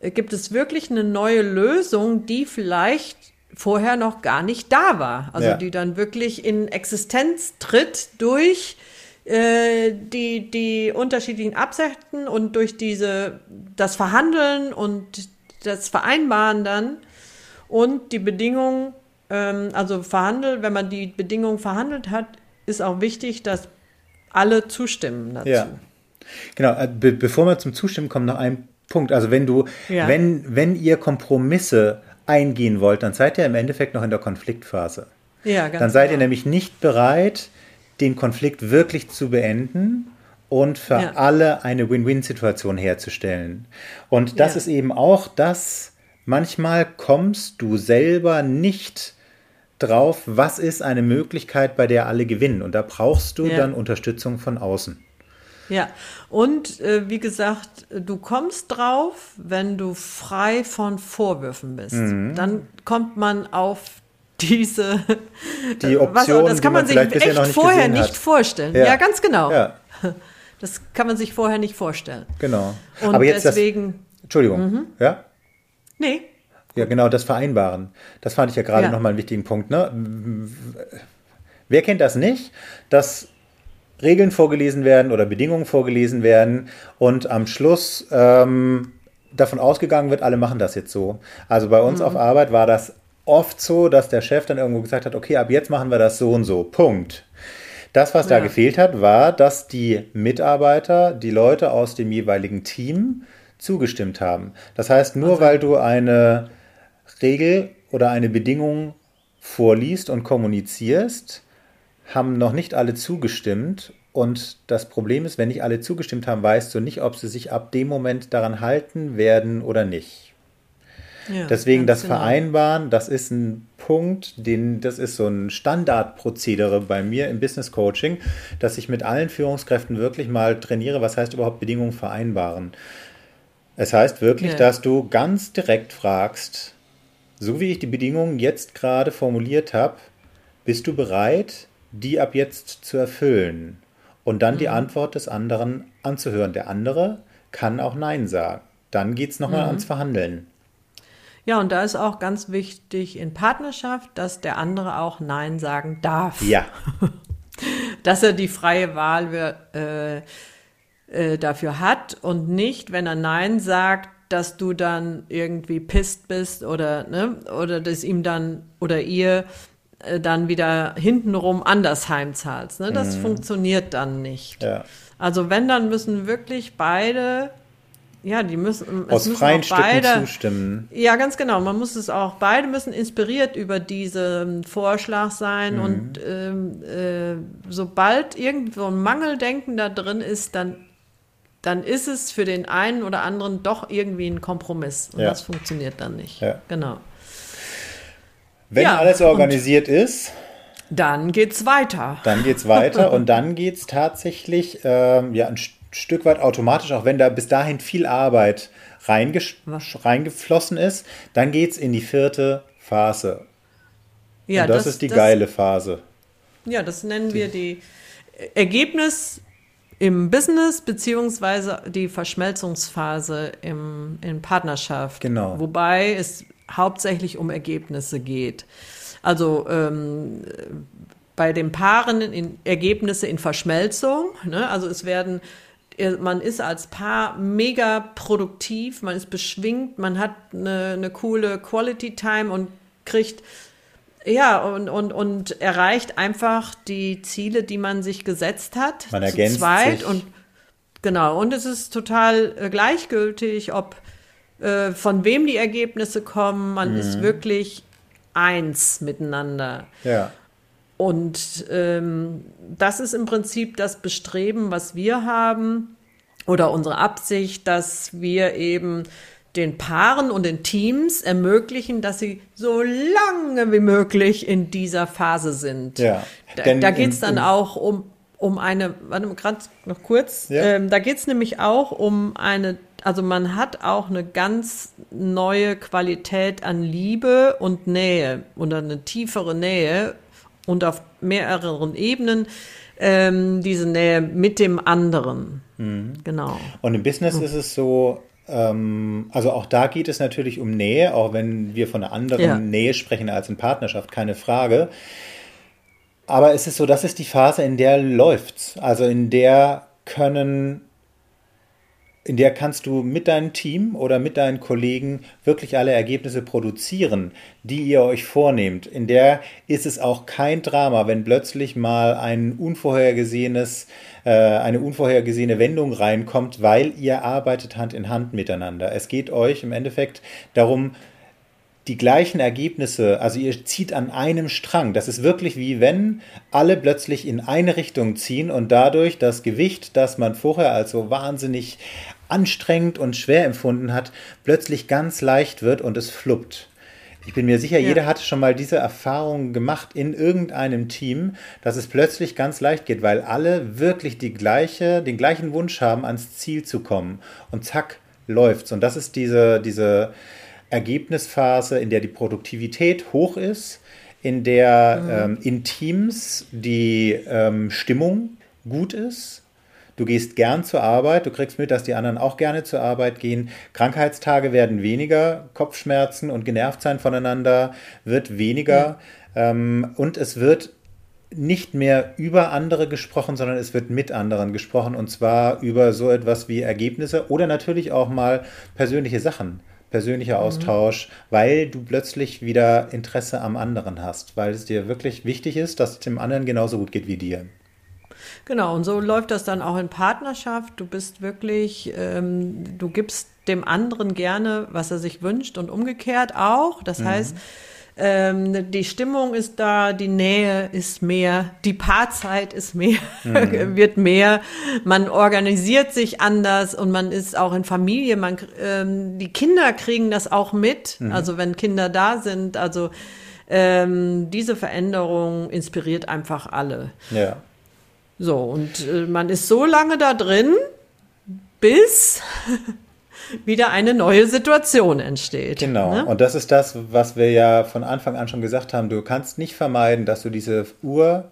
äh, gibt es wirklich eine neue Lösung, die vielleicht vorher noch gar nicht da war. Also Ja. die dann wirklich in Existenz tritt durch äh, die, die unterschiedlichen Absichten und durch diese, das Verhandeln und das Vereinbaren dann und die Bedingungen, ähm, also verhandelt, wenn man die Bedingungen verhandelt hat, ist auch wichtig, dass alle zustimmen dazu. Ja. Genau, äh, be bevor wir zum Zustimmen kommen, noch ein Punkt. Also wenn du, Ja. wenn, wenn ihr Kompromisse eingehen wollt, dann seid ihr im Endeffekt noch in der Konfliktphase. Ja, ganz Dann seid ihr genau. nämlich nicht bereit, den Konflikt wirklich zu beenden und für Ja. alle eine Win-Win-Situation herzustellen. Und das Ja. ist eben auch das, manchmal kommst du selber nicht drauf, was ist eine Möglichkeit, bei der alle gewinnen. Und da brauchst du Ja. dann Unterstützung von außen. Ja, und äh, wie gesagt, du kommst drauf, wenn du frei von Vorwürfen bist. Mhm. Dann kommt man auf diese Die was, Optionen, das kann man man sich echt nicht vorher nicht hat. vorstellen. Ja. Ja, ganz genau. Ja, Das kann man sich vorher nicht vorstellen. genau. Und Aber jetzt deswegen, Mhm. das. Entschuldigung. Ja? nee, Ja, genau, das Vereinbaren. Das fand ich ja gerade Ja. nochmal einen wichtigen Punkt. Ne? Wer kennt das nicht, dass Regeln vorgelesen werden oder Bedingungen vorgelesen werden und am Schluss ähm, davon ausgegangen wird, alle machen das jetzt so. Also bei uns auf Arbeit war das oft so, dass der Chef dann irgendwo gesagt hat, okay, ab jetzt machen wir das so und so. Punkt. Das, was da Ja. gefehlt hat, war, dass die Mitarbeiter, die Leute aus dem jeweiligen Team zugestimmt haben. Das heißt, nur weil du eine Regel oder eine Bedingung vorliest und kommunizierst, haben noch nicht alle zugestimmt. Und das Problem ist, wenn nicht alle zugestimmt haben, weißt du nicht, ob sie sich ab dem Moment daran halten werden oder nicht. Ja, Deswegen das genau. Vereinbaren, das ist ein Punkt, den, das ist so ein Standardprozedere bei mir im Business Coaching, dass ich mit allen Führungskräften wirklich mal trainiere, was heißt überhaupt Bedingungen vereinbaren. Es heißt wirklich, ja. dass du ganz direkt fragst, so wie ich die Bedingungen jetzt gerade formuliert habe, bist du bereit, die ab jetzt zu erfüllen? Und dann mhm. die Antwort des anderen anzuhören. Der andere kann auch Nein sagen. Dann geht es nochmal mhm. ans Verhandeln. Ja, und da ist auch ganz wichtig in Partnerschaft, dass der andere auch Nein sagen darf. Ja. dass er die freie Wahl äh, äh, dafür hat und nicht, wenn er Nein sagt, dass du dann irgendwie pisst bist oder, ne, oder dass ihm dann oder ihr äh, dann wieder hintenrum anders heimzahlst. Ne? Das mhm. funktioniert dann nicht. Ja. Also wenn, dann müssen wirklich beide ja, die müssen aus müssen freien beide, Stücken zustimmen. Ja, ganz genau. Man muss es auch beide müssen inspiriert über diesen Vorschlag sein mhm. und ähm, äh, sobald irgendwo ein Mangeldenken da drin ist, dann dann ist es für den einen oder anderen doch irgendwie ein Kompromiss und ja. das funktioniert dann nicht. Ja. Genau. Wenn ja, alles organisiert ist, dann geht's weiter. Dann geht's weiter und dann geht's tatsächlich ähm, ja ein Stück weit automatisch, auch wenn da bis dahin viel Arbeit reingeflossen ist, dann geht es in die vierte Phase. Ja, Und das, das ist die das, geile Phase. Ja, das nennen wir die Ergebnis im Business beziehungsweise die Verschmelzungsphase im, in Partnerschaft. Genau. Wobei es hauptsächlich um Ergebnisse geht. Also ähm, bei den Paaren in Ergebnisse in Verschmelzung. Ne? Also es werden man ist als Paar mega produktiv, man ist beschwingt, man hat eine, eine coole Quality Time und kriegt ja, und, und, und erreicht einfach die Ziele, die man sich gesetzt hat. Man ergänzt zu zweit sich. und genau. Und es ist total äh, gleichgültig, ob äh, von wem die Ergebnisse kommen. Man mhm. ist wirklich eins miteinander. Ja. Und ähm, das ist im Prinzip das Bestreben, was wir haben oder unsere Absicht, dass wir eben den Paaren und den Teams ermöglichen, dass sie so lange wie möglich in dieser Phase sind. Ja, da, da geht es dann auch um, um eine, warte mal, gerade noch kurz, ja. ähm, da geht es nämlich auch um eine, also man hat auch eine ganz neue Qualität an Liebe und Nähe oder eine tiefere Nähe und auf mehreren Ebenen ähm, diese Nähe mit dem anderen. Mhm. Genau. Und im Business ist es so, ähm, also auch da geht es natürlich um Nähe, auch wenn wir von einer anderen ja. Nähe sprechen als in Partnerschaft, keine Frage. Aber es ist so, das ist die Phase, in der läuft's. Also in der können in der kannst du mit deinem Team oder mit deinen Kollegen wirklich alle Ergebnisse produzieren, die ihr euch vornehmt. In der ist es auch kein Drama, wenn plötzlich mal ein unvorhergesehenes, äh, eine unvorhergesehene Wendung reinkommt, weil ihr arbeitet Hand in Hand miteinander. Es geht euch im Endeffekt darum, die gleichen Ergebnisse, also ihr zieht an einem Strang. Das ist wirklich wie wenn alle plötzlich in eine Richtung ziehen und dadurch das Gewicht, das man vorher als so wahnsinnig anstrengend und schwer empfunden hat, plötzlich ganz leicht wird und es fluppt. Ich bin mir sicher, ja. jeder hat schon mal diese Erfahrung gemacht in irgendeinem Team, dass es plötzlich ganz leicht geht, weil alle wirklich die gleiche, den gleichen Wunsch haben, ans Ziel zu kommen. Und zack, läuft's. Und das ist diese, diese Ergebnisphase, in der die Produktivität hoch ist, in der mhm. ähm, in Teams die ähm, Stimmung gut ist Du gehst gern zur Arbeit, du kriegst mit, dass die anderen auch gerne zur Arbeit gehen. Krankheitstage werden weniger, Kopfschmerzen und genervt sein voneinander wird weniger. Ja. Ähm, und es wird nicht mehr über andere gesprochen, sondern es wird mit anderen gesprochen und zwar über so etwas wie Ergebnisse oder natürlich auch mal persönliche Sachen, persönlicher mhm. Austausch, mhm. weil du plötzlich wieder Interesse am anderen hast, weil es dir wirklich wichtig ist, dass es dem anderen genauso gut geht wie dir. Genau, und so läuft das dann auch in Partnerschaft. Du bist wirklich, ähm, du gibst dem anderen gerne, was er sich wünscht und umgekehrt auch. Das mhm. heißt, ähm, die Stimmung ist da, die Nähe ist mehr, die Paarzeit ist mehr, mhm. wird mehr, man organisiert sich anders und man ist auch in Familie, man, ähm, die Kinder kriegen das auch mit, mhm. also wenn Kinder da sind, also ähm, diese Veränderung inspiriert einfach alle. Ja. So, und äh, man ist so lange da drin, bis wieder eine neue Situation entsteht. Genau. Ne? Und das ist das, was wir ja von Anfang an schon gesagt haben. Du kannst nicht vermeiden, dass du diese Uhr,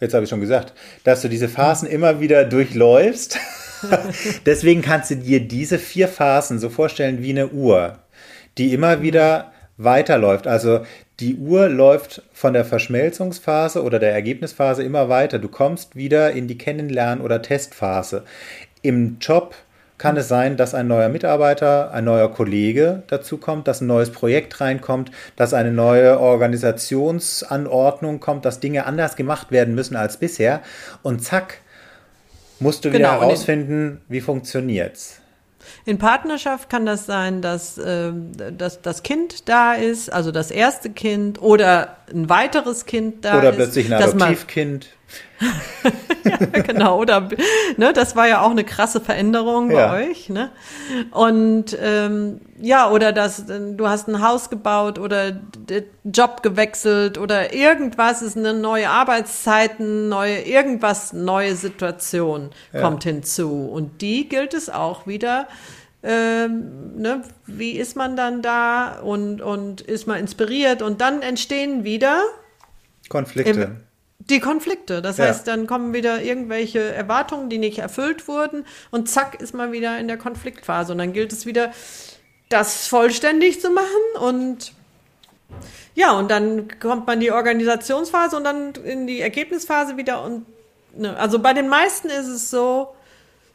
jetzt habe ich schon gesagt, dass du diese Phasen immer wieder durchläufst. Deswegen kannst du dir diese vier Phasen so vorstellen wie eine Uhr, die immer wieder weiterläuft. Also die Uhr läuft von der Verschmelzungsphase oder der Ergebnisphase immer weiter. Du kommst wieder in die Kennenlern- oder Testphase. Im Job kann es sein, dass ein neuer Mitarbeiter, ein neuer Kollege dazu kommt, dass ein neues Projekt reinkommt, dass eine neue Organisationsanordnung kommt, dass Dinge anders gemacht werden müssen als bisher. Und zack, musst du wieder genau, herausfinden, wie funktioniert's. In Partnerschaft kann das sein, dass, äh, dass das Kind da ist, also das erste Kind oder ein weiteres Kind da oder ist. Oder plötzlich ein Adoptivkind. ja, genau, oder ne, das war ja auch eine krasse Veränderung bei ja. euch. Ne? Und ähm, ja, oder dass du hast ein Haus gebaut oder Job gewechselt oder irgendwas ist eine neue Arbeitszeiten, neue irgendwas, neue Situation ja. kommt hinzu. Und die gilt es auch wieder. Ähm, ne, wie ist man dann da und, und ist man inspiriert und dann entstehen wieder Konflikte. Im, die Konflikte. Das ja. heißt, dann kommen wieder irgendwelche Erwartungen, die nicht erfüllt wurden und zack ist man wieder in der Konfliktphase und dann gilt es wieder, das vollständig zu machen und ja, und dann kommt man in die Organisationsphase und dann in die Ergebnisphase wieder und ne, also bei den meisten ist es so,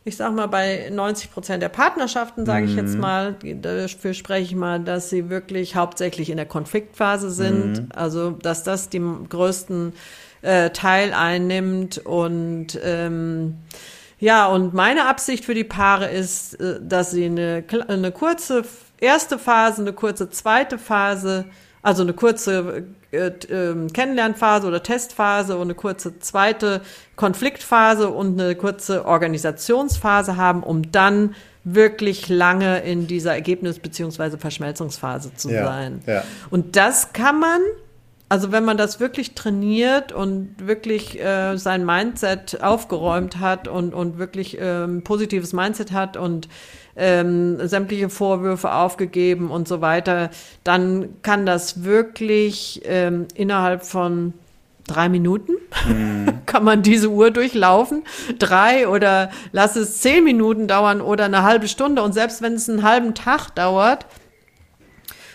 ich sag mal, bei 90 Prozent der Partnerschaften, sage ich jetzt mhm. mal, dafür spreche ich mal, dass sie wirklich hauptsächlich in der Konfliktphase sind. Mhm. Also, dass das die größten äh, Teil einnimmt und ähm, ja, und meine Absicht für die Paare ist, äh, dass sie eine, eine kurze erste Phase, eine kurze zweite Phase, also eine kurze äh, äh, Kennenlernphase oder Testphase und eine kurze zweite Konfliktphase und eine kurze Organisationsphase haben, um dann wirklich lange in dieser Ergebnis- bzw. Verschmelzungsphase zu ja, sein. Ja. Und das kann man also wenn man das wirklich trainiert und wirklich äh, sein Mindset aufgeräumt hat und, und wirklich ähm, positives Mindset hat und ähm, sämtliche Vorwürfe aufgegeben und so weiter, dann kann das wirklich ähm, innerhalb von drei Minuten mhm. kann man diese Uhr durchlaufen. Drei oder lass es zehn Minuten dauern oder eine halbe Stunde. Und selbst wenn es einen halben Tag dauert,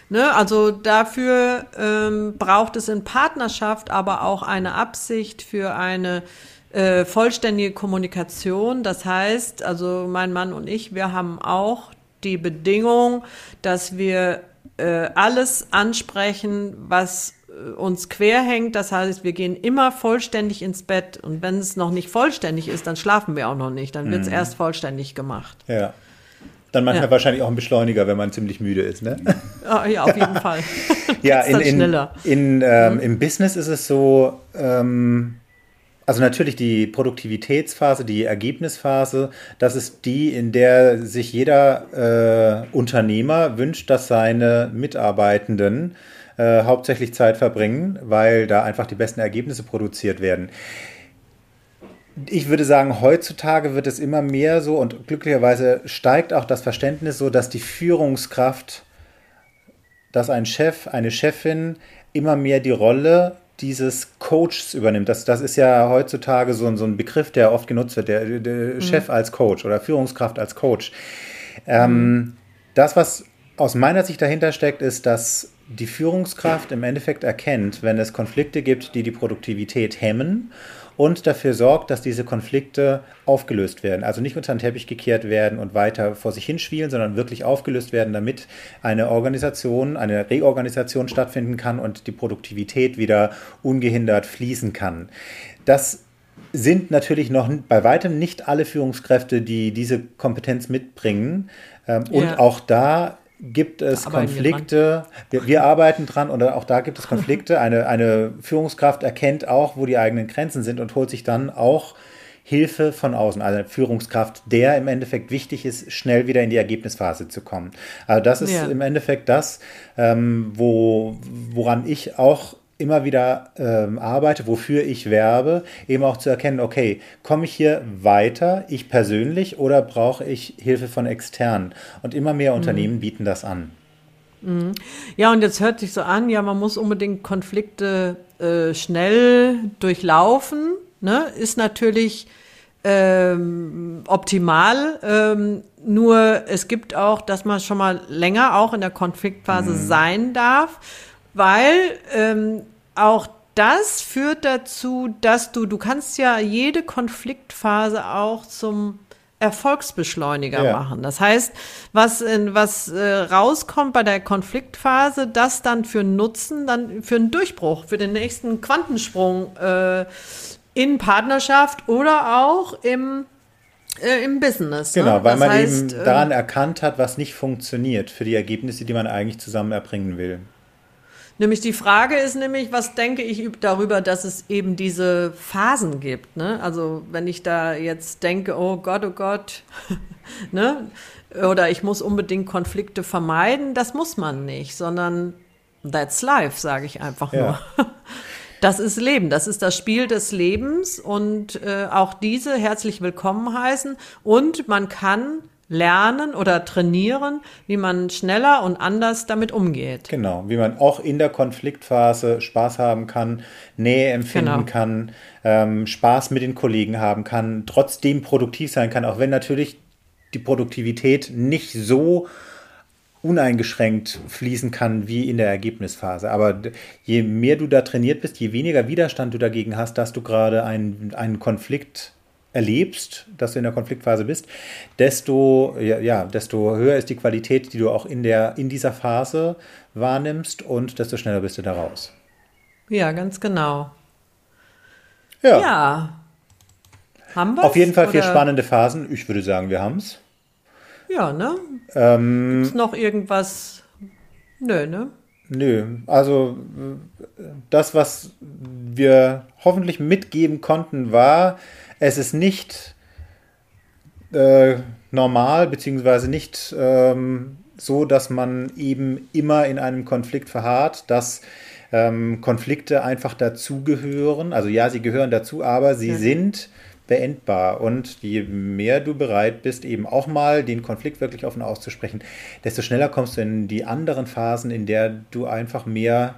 Ne, also dafür ähm, braucht es in Partnerschaft aber auch eine Absicht für eine äh, vollständige Kommunikation. Das heißt, also mein Mann und ich, wir haben auch die Bedingung, dass wir äh, alles ansprechen, was äh, uns quer hängt. Das heißt, wir gehen immer vollständig ins Bett. Und wenn es noch nicht vollständig ist, dann schlafen wir auch noch nicht. Dann wird es mhm. erst vollständig gemacht. Ja. Dann manchmal ja. wahrscheinlich auch ein Beschleuniger, wenn man ziemlich müde ist, ne? ja, auf jeden Fall. ja, in, in, in ähm, mhm. im Business ist es so, ähm, also natürlich die Produktivitätsphase, die Ergebnisphase, das ist die, in der sich jeder äh, Unternehmer wünscht, dass seine Mitarbeitenden äh, hauptsächlich Zeit verbringen, weil da einfach die besten Ergebnisse produziert werden. Ich würde sagen, heutzutage wird es immer mehr so und glücklicherweise steigt auch das Verständnis so, dass die Führungskraft, dass ein Chef, eine Chefin immer mehr die Rolle dieses Coaches übernimmt. Das, das ist ja heutzutage so, so ein Begriff, der oft genutzt wird, der, der mhm. Chef als Coach oder Führungskraft als Coach. Ähm. Das, was aus meiner Sicht dahinter steckt, ist, dass die Führungskraft im Endeffekt erkennt, wenn es Konflikte gibt, die die Produktivität hemmen und dafür sorgt, dass diese Konflikte aufgelöst werden. Also nicht unter den Teppich gekehrt werden und weiter vor sich hinschwielen, sondern wirklich aufgelöst werden, damit eine Organisation, eine Reorganisation stattfinden kann und die Produktivität wieder ungehindert fließen kann. Das sind natürlich noch bei weitem nicht alle Führungskräfte, die diese Kompetenz mitbringen. Ähm, und ja. auch da gibt es Konflikte. Wir, wir, arbeiten dran und auch da gibt es Konflikte. Eine, eine Führungskraft erkennt auch, wo die eigenen Grenzen sind und holt sich dann auch Hilfe von außen, also eine Führungskraft, der im Endeffekt wichtig ist, schnell wieder in die Ergebnisphase zu kommen. Also das ist ja. im Endeffekt das, ähm, wo, woran ich auch immer wieder ähm, arbeite, wofür ich werbe, eben auch zu erkennen, okay, komme ich hier weiter, ich persönlich, oder brauche ich Hilfe von externen? Und immer mehr mhm. Unternehmen bieten das an. Mhm. Ja, und jetzt hört sich so an, ja, man muss unbedingt Konflikte äh, schnell durchlaufen. Ne? Ist natürlich ähm, optimal. Ähm, nur es gibt auch, dass man schon mal länger auch in der Konfliktphase mhm. sein darf weil ähm, auch das führt dazu, dass du, du kannst ja jede Konfliktphase auch zum Erfolgsbeschleuniger ja. machen. Das heißt, was, was äh, rauskommt bei der Konfliktphase, das dann für Nutzen, dann für einen Durchbruch, für den nächsten Quantensprung äh, in Partnerschaft oder auch im äh, im Business. Ne? Genau, ne? weil man heißt, eben daran erkannt hat, was nicht funktioniert für die Ergebnisse, die man eigentlich zusammen erbringen will. Nämlich die Frage ist nämlich, was denke ich darüber, dass es eben diese Phasen gibt. Ne? Also wenn ich da jetzt denke, oh Gott, oh Gott, ne? oder ich muss unbedingt Konflikte vermeiden, das muss man nicht, sondern that's life, sage ich einfach ja. nur. Das ist Leben, das ist das Spiel des Lebens und äh, auch diese herzlich willkommen heißen und man kann lernen oder trainieren, wie man schneller und anders damit umgeht. Genau, wie man auch in der Konfliktphase Spaß haben kann, Nähe empfinden genau. kann, ähm, Spaß mit den Kollegen haben kann, trotzdem produktiv sein kann, auch wenn natürlich die Produktivität nicht so uneingeschränkt fließen kann wie in der Ergebnisphase. Aber je mehr du da trainiert bist, je weniger Widerstand du dagegen hast, dass du gerade einen, einen Konflikt erlebst, dass du in der Konfliktphase bist, desto, ja, ja, desto höher ist die Qualität, die du auch in, der, in dieser Phase wahrnimmst und desto schneller bist du da raus. Ja, ganz genau. Ja. ja. Haben wir Auf jeden Fall vier spannende Phasen. Ich würde sagen, wir haben es. Ja, ne? Ähm, Gibt noch irgendwas? Nö, ne? Nö, also das, was wir hoffentlich mitgeben konnten, war, es ist nicht äh, normal, beziehungsweise nicht ähm, so, dass man eben immer in einem Konflikt verharrt, dass ähm, Konflikte einfach dazugehören. Also ja, sie gehören dazu, aber sie ja. sind beendbar. Und je mehr du bereit bist, eben auch mal den Konflikt wirklich offen auszusprechen, desto schneller kommst du in die anderen Phasen, in der du einfach mehr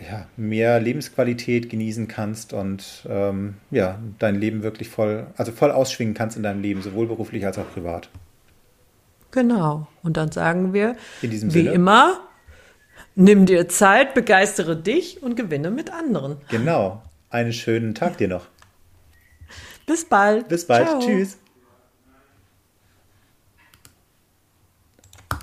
ja, mehr Lebensqualität genießen kannst und ähm, ja, dein Leben wirklich voll, also voll ausschwingen kannst in deinem Leben, sowohl beruflich als auch privat. Genau. Und dann sagen wir, wie Sinne, immer, nimm dir Zeit, begeistere dich und gewinne mit anderen. Genau. Einen schönen Tag dir noch. Bis bald. Bis bald. Ciao. Tschüss.